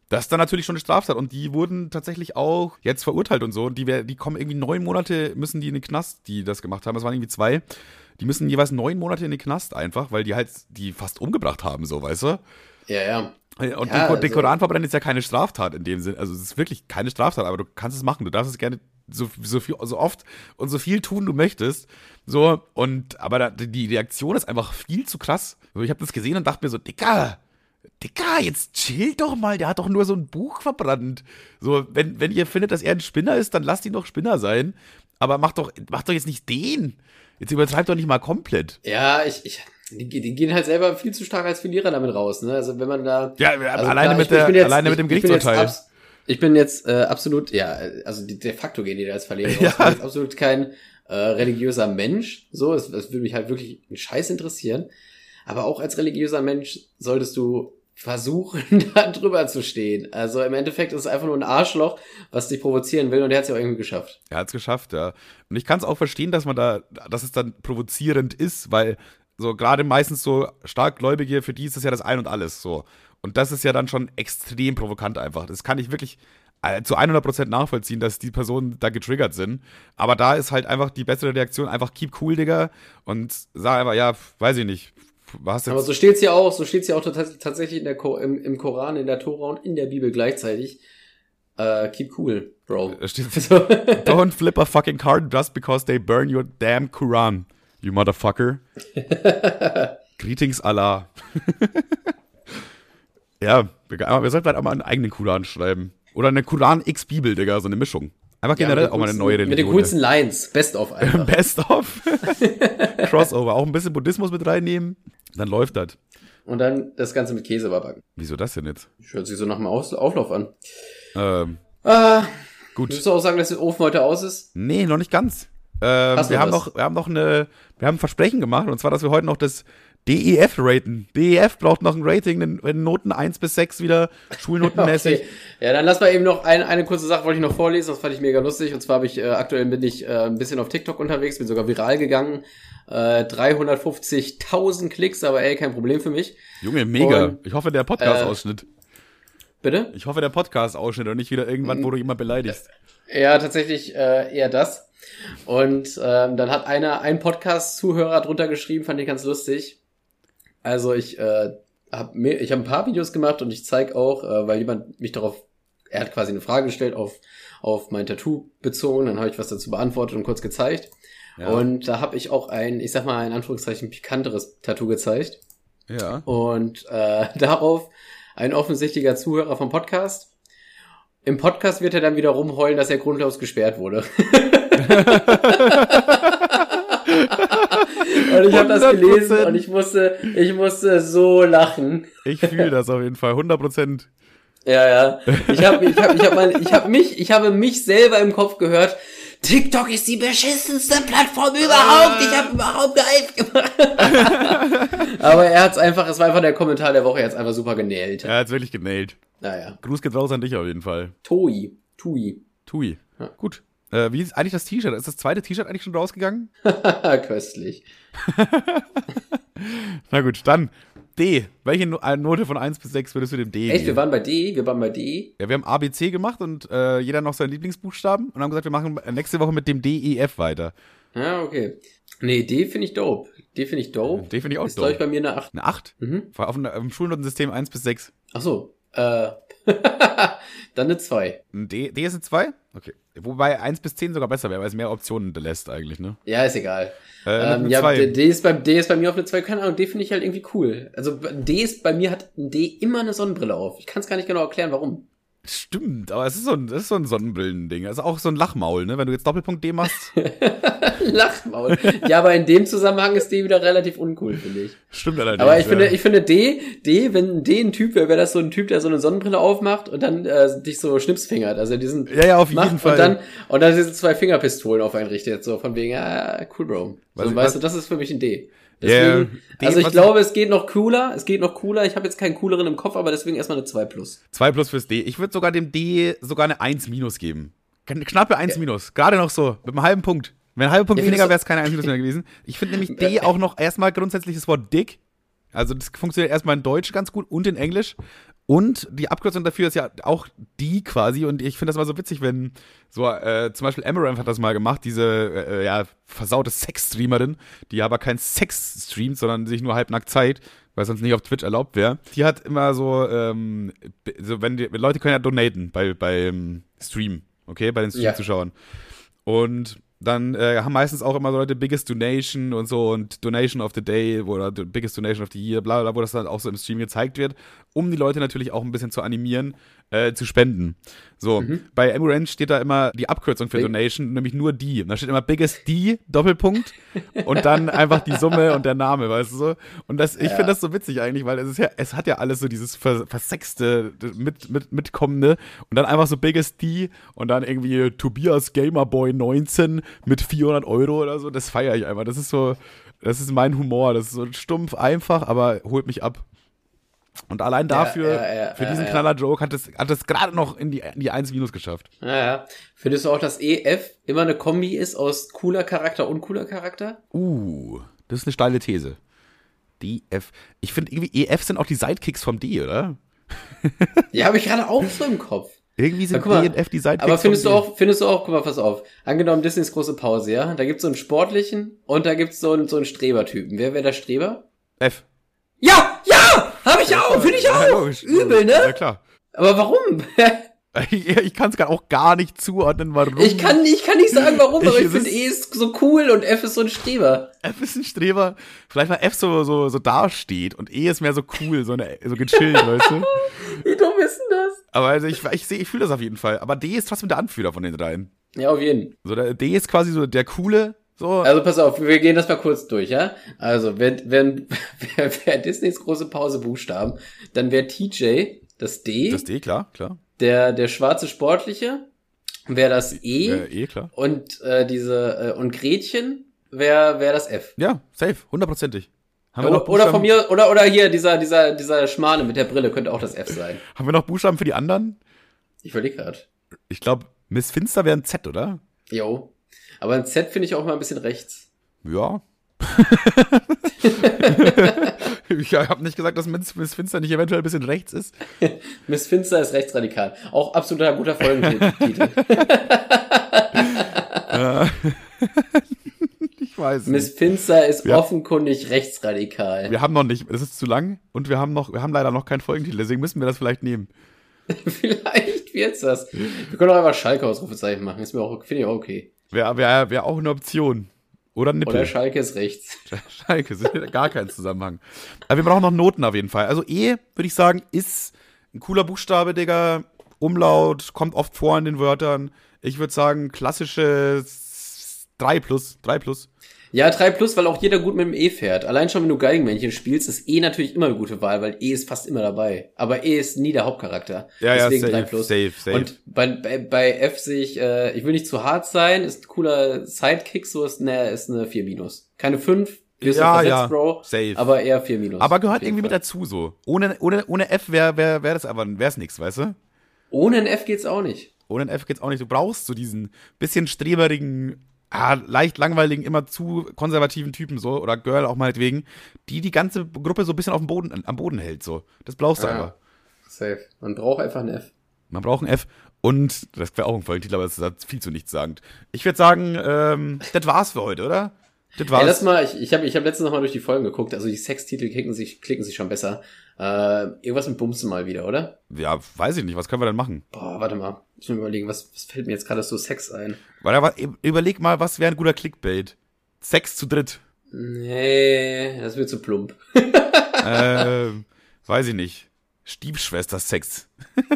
Das ist dann natürlich schon eine Straftat. Und die wurden tatsächlich auch jetzt verurteilt und so. Und die, die kommen irgendwie neun Monate, müssen die in den Knast, die das gemacht haben. Das waren irgendwie zwei. Die müssen jeweils neun Monate in den Knast einfach, weil die halt die fast umgebracht haben, so, weißt du? ja, ja. Und Ja, den, den also- Koran verbrennen ist ja keine Straftat in dem Sinn. Also es ist wirklich keine Straftat, aber du kannst es machen. Du darfst es gerne so, so, viel, so oft und so viel tun du möchtest. So, und aber da, die Reaktion ist einfach viel zu krass. Ich habe das gesehen und dachte mir so, Dicker, Dicker, jetzt chill doch mal, der hat doch nur so ein Buch verbrannt. So, wenn, wenn ihr findet, dass er ein Spinner ist, dann lasst ihn doch Spinner sein. Aber macht doch, macht doch jetzt nicht den. Jetzt übertreibt doch nicht mal komplett. Ja, ich, ich, die, die gehen halt selber viel zu stark als Verlierer damit raus, ne? Also wenn man da. Ja, also alleine, klar, mit ich bin- der, ich bin jetzt- alleine mit dem ich- ich bin jetzt Gerichtsurteil. Ich bin jetzt äh, absolut, ja, also de facto gehen die da als Verlierer raus. [laughs] Ja. Ich bin jetzt absolut kein äh, religiöser Mensch. So, es, es würde mich halt wirklich ein Scheiß interessieren. Aber auch als religiöser Mensch solltest du versuchen, [laughs] da drüber zu stehen. Also im Endeffekt ist es einfach nur ein Arschloch, was dich provozieren will und der hat es ja auch irgendwie geschafft. Er hat's geschafft, ja. Und ich kann es auch verstehen, dass man da, dass es dann provozierend ist, weil so gerade meistens so Starkgläubige, für die ist das ja das Ein und Alles so. Und das ist ja dann schon extrem provokant einfach. Das kann ich wirklich äh, zu 100% nachvollziehen, dass die Personen da getriggert sind. Aber da ist halt einfach die bessere Reaktion einfach keep cool, Digga. Und sag einfach, ja, weiß ich nicht. Was Aber jetzt? so steht's ja auch, so steht's ja auch tats- tatsächlich in der Ko im, im Koran, in der Tora und in der Bibel gleichzeitig. Äh, keep cool, Bro. [laughs] So. Don't flip a fucking card just because they burn your damn Quran, you motherfucker. [laughs] Greetings Allah. [laughs] ja, wir, aber wir sollten halt auch mal einen eigenen Quran schreiben. Oder eine Quran X Bibel, Digga, so eine Mischung. Einfach Ja, generell mit auch mal eine neue Religion. Mit den coolsten Lines, best of [laughs] einfach. Best of. [laughs] Crossover. Auch ein bisschen Buddhismus mit reinnehmen. Dann läuft das. Und dann das Ganze mit Käse überbacken. Wieso das denn jetzt? Hört sich so nach einem Aus Auflauf an. Ähm, Ah, gut. würdest du auch sagen, dass der Ofen heute aus ist? Nee, noch nicht ganz. Ähm, wir, haben was? noch, wir haben noch eine, wir haben ein Versprechen gemacht, und zwar, dass wir heute noch das DEF raten. DEF braucht noch ein Rating in, in Noten 1 bis 6 wieder, schulnotenmäßig. [laughs] Okay. Ja, dann lass mal eben noch ein, eine kurze Sache wollte ich noch vorlesen, das fand ich mega lustig. Und zwar habe ich äh, aktuell bin ich äh, ein bisschen auf TikTok unterwegs, bin sogar viral gegangen. Äh, 350.000 Klicks, aber ey, kein Problem für mich. Junge, mega. Und, ich hoffe, der Podcast-Ausschnitt. Bitte? Ich hoffe, der Podcast-Ausschnitt und nicht wieder irgendwann, wo du jemand beleidigst. Ja, tatsächlich äh, eher das. Und ähm, dann hat einer, ein Podcast-Zuhörer drunter geschrieben, fand ich ganz lustig. Also ich äh, habe ich hab ein paar Videos gemacht und ich zeige auch, äh, weil jemand mich darauf, er hat quasi eine Frage gestellt auf, auf mein Tattoo bezogen, dann habe ich was dazu beantwortet und kurz gezeigt. Ja. Und da habe ich auch ein, ich sag mal in Anführungszeichen, pikanteres Tattoo gezeigt. Ja. Und äh, [laughs] darauf ein offensichtlicher Zuhörer vom Podcast. Im Podcast wird er dann wieder rumheulen, dass er grundlos gesperrt wurde. [laughs] [laughs] und ich habe das 100%. gelesen und ich musste, ich musste so lachen. Ich fühle das auf jeden Fall. 100 Prozent. Ja, ja. Ich habe ich hab, ich hab mein, ich hab mich, ich habe mich selber im Kopf gehört. TikTok ist die beschissenste Plattform überhaupt. Ich habe überhaupt gehypt gemacht. [laughs] Aber er hat's einfach, es war einfach der Kommentar der Woche, er hat's einfach super genäht. Er hat's wirklich genailt. Naja. Gruß geht raus an dich auf jeden Fall. Toi. Tui. Tui. Ja. Gut. Äh, wie ist eigentlich das T-Shirt? Ist das zweite T-Shirt eigentlich schon rausgegangen? [laughs] Köstlich. [laughs] Na gut, dann D. Welche äh, Note von 1 bis 6 würdest du dem D Echt, wir geben? waren bei D, wir waren bei D. Ja, wir haben ABC gemacht und äh, jeder noch seinen Lieblingsbuchstaben und haben gesagt, wir machen nächste Woche mit dem DEF weiter. Ja, okay. Nee, D finde ich dope. D finde ich dope. D finde ich auch Ist, glaube ich, dope. bei mir eine 8. Eine 8? Mhm. Auf, einem- dem Schulnotensystem 1 bis 6. Ach so. Äh. [laughs] Dann eine 2. Ein D, D ist eine 2? Okay. Wobei 1 bis 10 sogar besser wäre, weil es mehr Optionen lässt eigentlich, ne? Ja, ist egal. Äh, Ähm, ja, 2. D ist, bei, D ist bei mir auf eine 2. Keine Ahnung, D finde ich halt irgendwie cool. Also D ist, bei mir hat D immer eine Sonnenbrille auf. Ich kann es gar nicht genau erklären, warum. Stimmt, aber es ist so ein, das ist so ein Sonnenbrillending. Also auch so ein Lachmaul, ne? Wenn du jetzt Doppelpunkt D machst. [laughs] Lachmaul. Ja, aber in dem Zusammenhang ist D wieder relativ uncool, finde ich. Stimmt allerdings. Aber ich ja. finde, ich finde D, D, wenn D ein Typ wäre, wäre das so ein Typ, der so eine Sonnenbrille aufmacht und dann äh, dich so schnipsfingert. Also diesen Ja, ja, auf jeden Fall. Und dann, und dann diese zwei Fingerpistolen auf einen richtet, so von wegen, ah, cool, Bro. So, weißt was- du, das ist für mich ein D. Ja, Deswegen, D, also ich glaube, es geht noch cooler, es geht noch cooler. Ich habe jetzt keinen cooleren im Kopf, aber deswegen erstmal eine 2 plus. 2 plus fürs D. Ich würde sogar dem D sogar eine 1 minus geben. Eine knappe 1 minus. Gerade noch so. Mit einem halben Punkt. Wenn ein halber Punkt Ja, weniger wäre es keine 1 minus mehr gewesen. Ich finde nämlich D [laughs] auch noch erstmal grundsätzlich das Wort dick. Also das funktioniert erstmal in Deutsch ganz gut und in Englisch. Und die Abkürzung dafür ist ja auch die quasi. Und ich finde das immer so witzig, wenn so, äh, zum Beispiel Amaranth hat das mal gemacht, diese, äh, ja, versaute Sex-Streamerin, die aber kein Sex streamt, sondern sich nur halbnackt zeigt, weil sonst nicht auf Twitch erlaubt wäre. Die hat immer so, ähm, so wenn die Leute können ja donaten bei, beim Stream, okay, bei den Ja. Stream-Zuschauern. Und dann äh, haben meistens auch immer so Leute Biggest Donation und so und Donation of the Day oder Biggest Donation of the Year, bla bla, wo das dann auch so im Stream gezeigt wird, um die Leute natürlich auch ein bisschen zu animieren, äh, zu spenden. So, bei Amaranth steht da immer die Abkürzung für Big- Donation, nämlich nur die. Und da steht immer Biggest D, Doppelpunkt, und dann [laughs] einfach die Summe und der Name, weißt du so? Und das, ich Ja. finde das so witzig eigentlich, weil es ist ja, es hat ja alles so dieses vers versexte, mit, mit, mitkommende und dann einfach so Biggest D und dann irgendwie Tobias Gamerboy 19 mit 400 Euro oder so. Das feiere ich einfach. Das ist so, das ist mein Humor. Das ist so stumpf, einfach, aber holt mich ab. Und allein dafür, ja, ja, für ja, diesen ja. Knaller-Joke hat es hat es gerade noch in die, in die 1 Minus geschafft. Ja, ja. Findest du auch, dass EF immer eine Kombi ist aus cooler Charakter und cooler Charakter? Uh, das ist eine steile These. DF. Ich finde irgendwie EF sind auch die Sidekicks vom D, oder? [laughs] Ja, habe ich gerade auch so im Kopf. Irgendwie sind D und F die Sidekicks Aber findest du auch, findest du auch, guck mal, pass auf. Angenommen Disneys große Pause, ja? Da gibt's so einen sportlichen und da gibt's so einen, so einen Strebertypen. Wer wäre der Streber? F. Ja, ja, habe ich auch, finde ich Ja, auch. logisch. Übel, Ja, ne? klar. Aber warum? [laughs] Ich, ich kann es auch gar nicht zuordnen, warum. Ich kann, ich kann nicht sagen, warum, aber Ich- finde E ist so cool und F ist so ein Streber. F ist ein Streber. Vielleicht weil F so, so, so dasteht und E ist mehr so cool, so, eine, so gechillt, weißt du? [laughs] Wie dumm ist denn das? Aber also ich, ich ich fühle das auf jeden Fall. Aber D ist trotzdem der Anführer von den dreien. Ja, auf jeden. So, der D ist quasi so der coole, so. Also pass auf, wir gehen das mal kurz durch, ja? Also, wenn, wenn, [laughs] wer, wer Disneys große Pause Buchstaben, dann wäre TJ das D, das D, klar, klar. der, der schwarze Sportliche wäre das E Äh, e, klar. und äh, diese äh, und Gretchen wäre wär das F. Ja, safe, hundertprozentig. Haben wir, Oder, noch oder von Buchstaben- mir, oder, oder hier, dieser, dieser, dieser Schmane mit der Brille könnte auch das F sein. [laughs] haben wir noch Buchstaben für die anderen? Ich überlege gerade. Ich glaube, Miss Finster wäre ein Z, oder? Jo. Aber ein Z finde ich auch mal ein bisschen rechts. Ja. [laughs] ich habe nicht gesagt, dass Miss, Miss Finster nicht eventuell ein bisschen rechts ist. [laughs] Miss Finster ist rechtsradikal. Auch absoluter guter Folgentitel. [laughs] ich weiß Miss nicht. Finster ist Ja. offenkundig rechtsradikal. Wir haben noch nicht, es ist zu lang und wir haben noch, wir haben leider noch keinen Folgentitel, deswegen müssen wir das vielleicht nehmen. Vielleicht wird's das. Wir können auch einfach Schalke Ausrufezeichen machen. Ist mir auch, finde ich auch okay. Wäre wär, wär auch eine Option. Oder Nippel. Oder Schalke ist rechts. [laughs] Schalke, ist gar kein Zusammenhang. Aber wir brauchen noch Noten auf jeden Fall. Also E, würde ich sagen, ist ein cooler Buchstabe, Digga. Umlaut, kommt oft vor in den Wörtern. Ich würde sagen, klassisches 3 plus, 3 plus. Ja, 3 plus, weil auch jeder gut mit dem E fährt. Allein schon, wenn du Geigenmännchen spielst, ist E natürlich immer eine gute Wahl, weil E ist fast immer dabei. Aber E ist nie der Hauptcharakter. Ja, ja, Deswegen safe, 3 plus. safe, safe. Und bei, bei, bei F sehe ich, äh, ich will nicht zu hart sein, ist ein cooler Sidekick, so ist eine, ist eine 4 minus. Keine 5, wirst Ja, versetzt, ja, Bro. safe. Aber eher 4 minus. Aber gehört irgendwie mit Fall. dazu so. Ohne, ohne, ohne F wäre wär, wär das aber wär's nix, weißt du? Ohne ein F geht's auch nicht. Ohne ein F geht's auch nicht. Du brauchst so diesen bisschen streberigen, ah, leicht langweiligen, immer zu konservativen Typen so, oder Girl auch meinetwegen, die die ganze Gruppe so ein bisschen auf dem Boden, am Boden hält so. Das brauchst du Ja. einfach. Safe. Man braucht einfach ein F. Man braucht ein F. Und das wäre auch ein Folgentitel, aber das ist viel zu nichtssagend. Ich würde sagen, ähm, das war's für heute, oder? Das Ey, lass war's. mal, ich, ich habe ich hab letztens noch mal durch die Folgen geguckt, also die Sextitel klicken sich, klicken sich schon besser. Äh, irgendwas mit Bumsen mal wieder, oder? ja, weiß ich nicht. Was können wir denn machen? Boah, warte mal. Ich muss mir überlegen, was, was fällt mir jetzt gerade so Sex ein? Aber, überleg mal, was wäre ein guter Clickbait? Sex zu dritt. Nee, das wird zu plump. [laughs] ähm, weiß ich nicht. Stiefschwester-Sex. [laughs]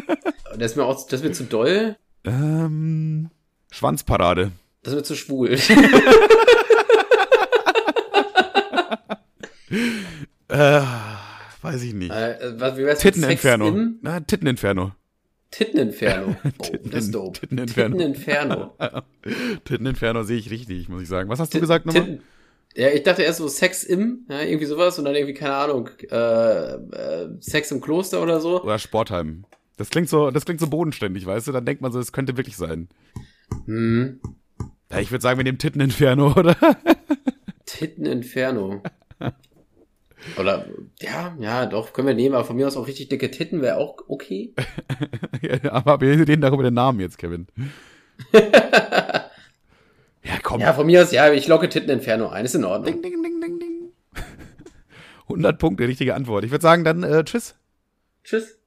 Das ist mir auch, das wird zu doll. Ähm, Schwanzparade. Das wird zu schwul. [laughs] Äh, weiß ich nicht. Äh, was, wie Titteninferno. Na, Titteninferno. Titteninferno. [laughs] Oh, Titten- das ist dope. Titteninferno. Titteninferno. [laughs] Titteninferno sehe ich richtig, muss ich sagen. Was hast du gesagt nochmal? Titten- Ja, ich dachte erst so Sex im, ja, irgendwie sowas und dann irgendwie, keine Ahnung, äh, äh, Sex im Kloster oder so. Oder Sportheim. Das klingt so, das klingt so bodenständig, weißt du? Dann denkt man so, es könnte wirklich sein. Hm. Ja, ich würde sagen, wir nehmen Titteninferno, [laughs] oder? Titteninferno. Oder, ja, ja, doch, können wir nehmen, aber von mir aus auch richtig dicke Titten wäre auch okay. Ja, [laughs] Aber wir reden darüber den Namen jetzt, Kevin. [laughs] ja, komm. Ja, von mir aus, ja, ich locke Titteninferno ein, ist in Ordnung. Ding, ding, ding, ding, ding. [laughs] 100 Punkte, richtige Antwort. Ich würde sagen, dann äh, tschüss. Tschüss.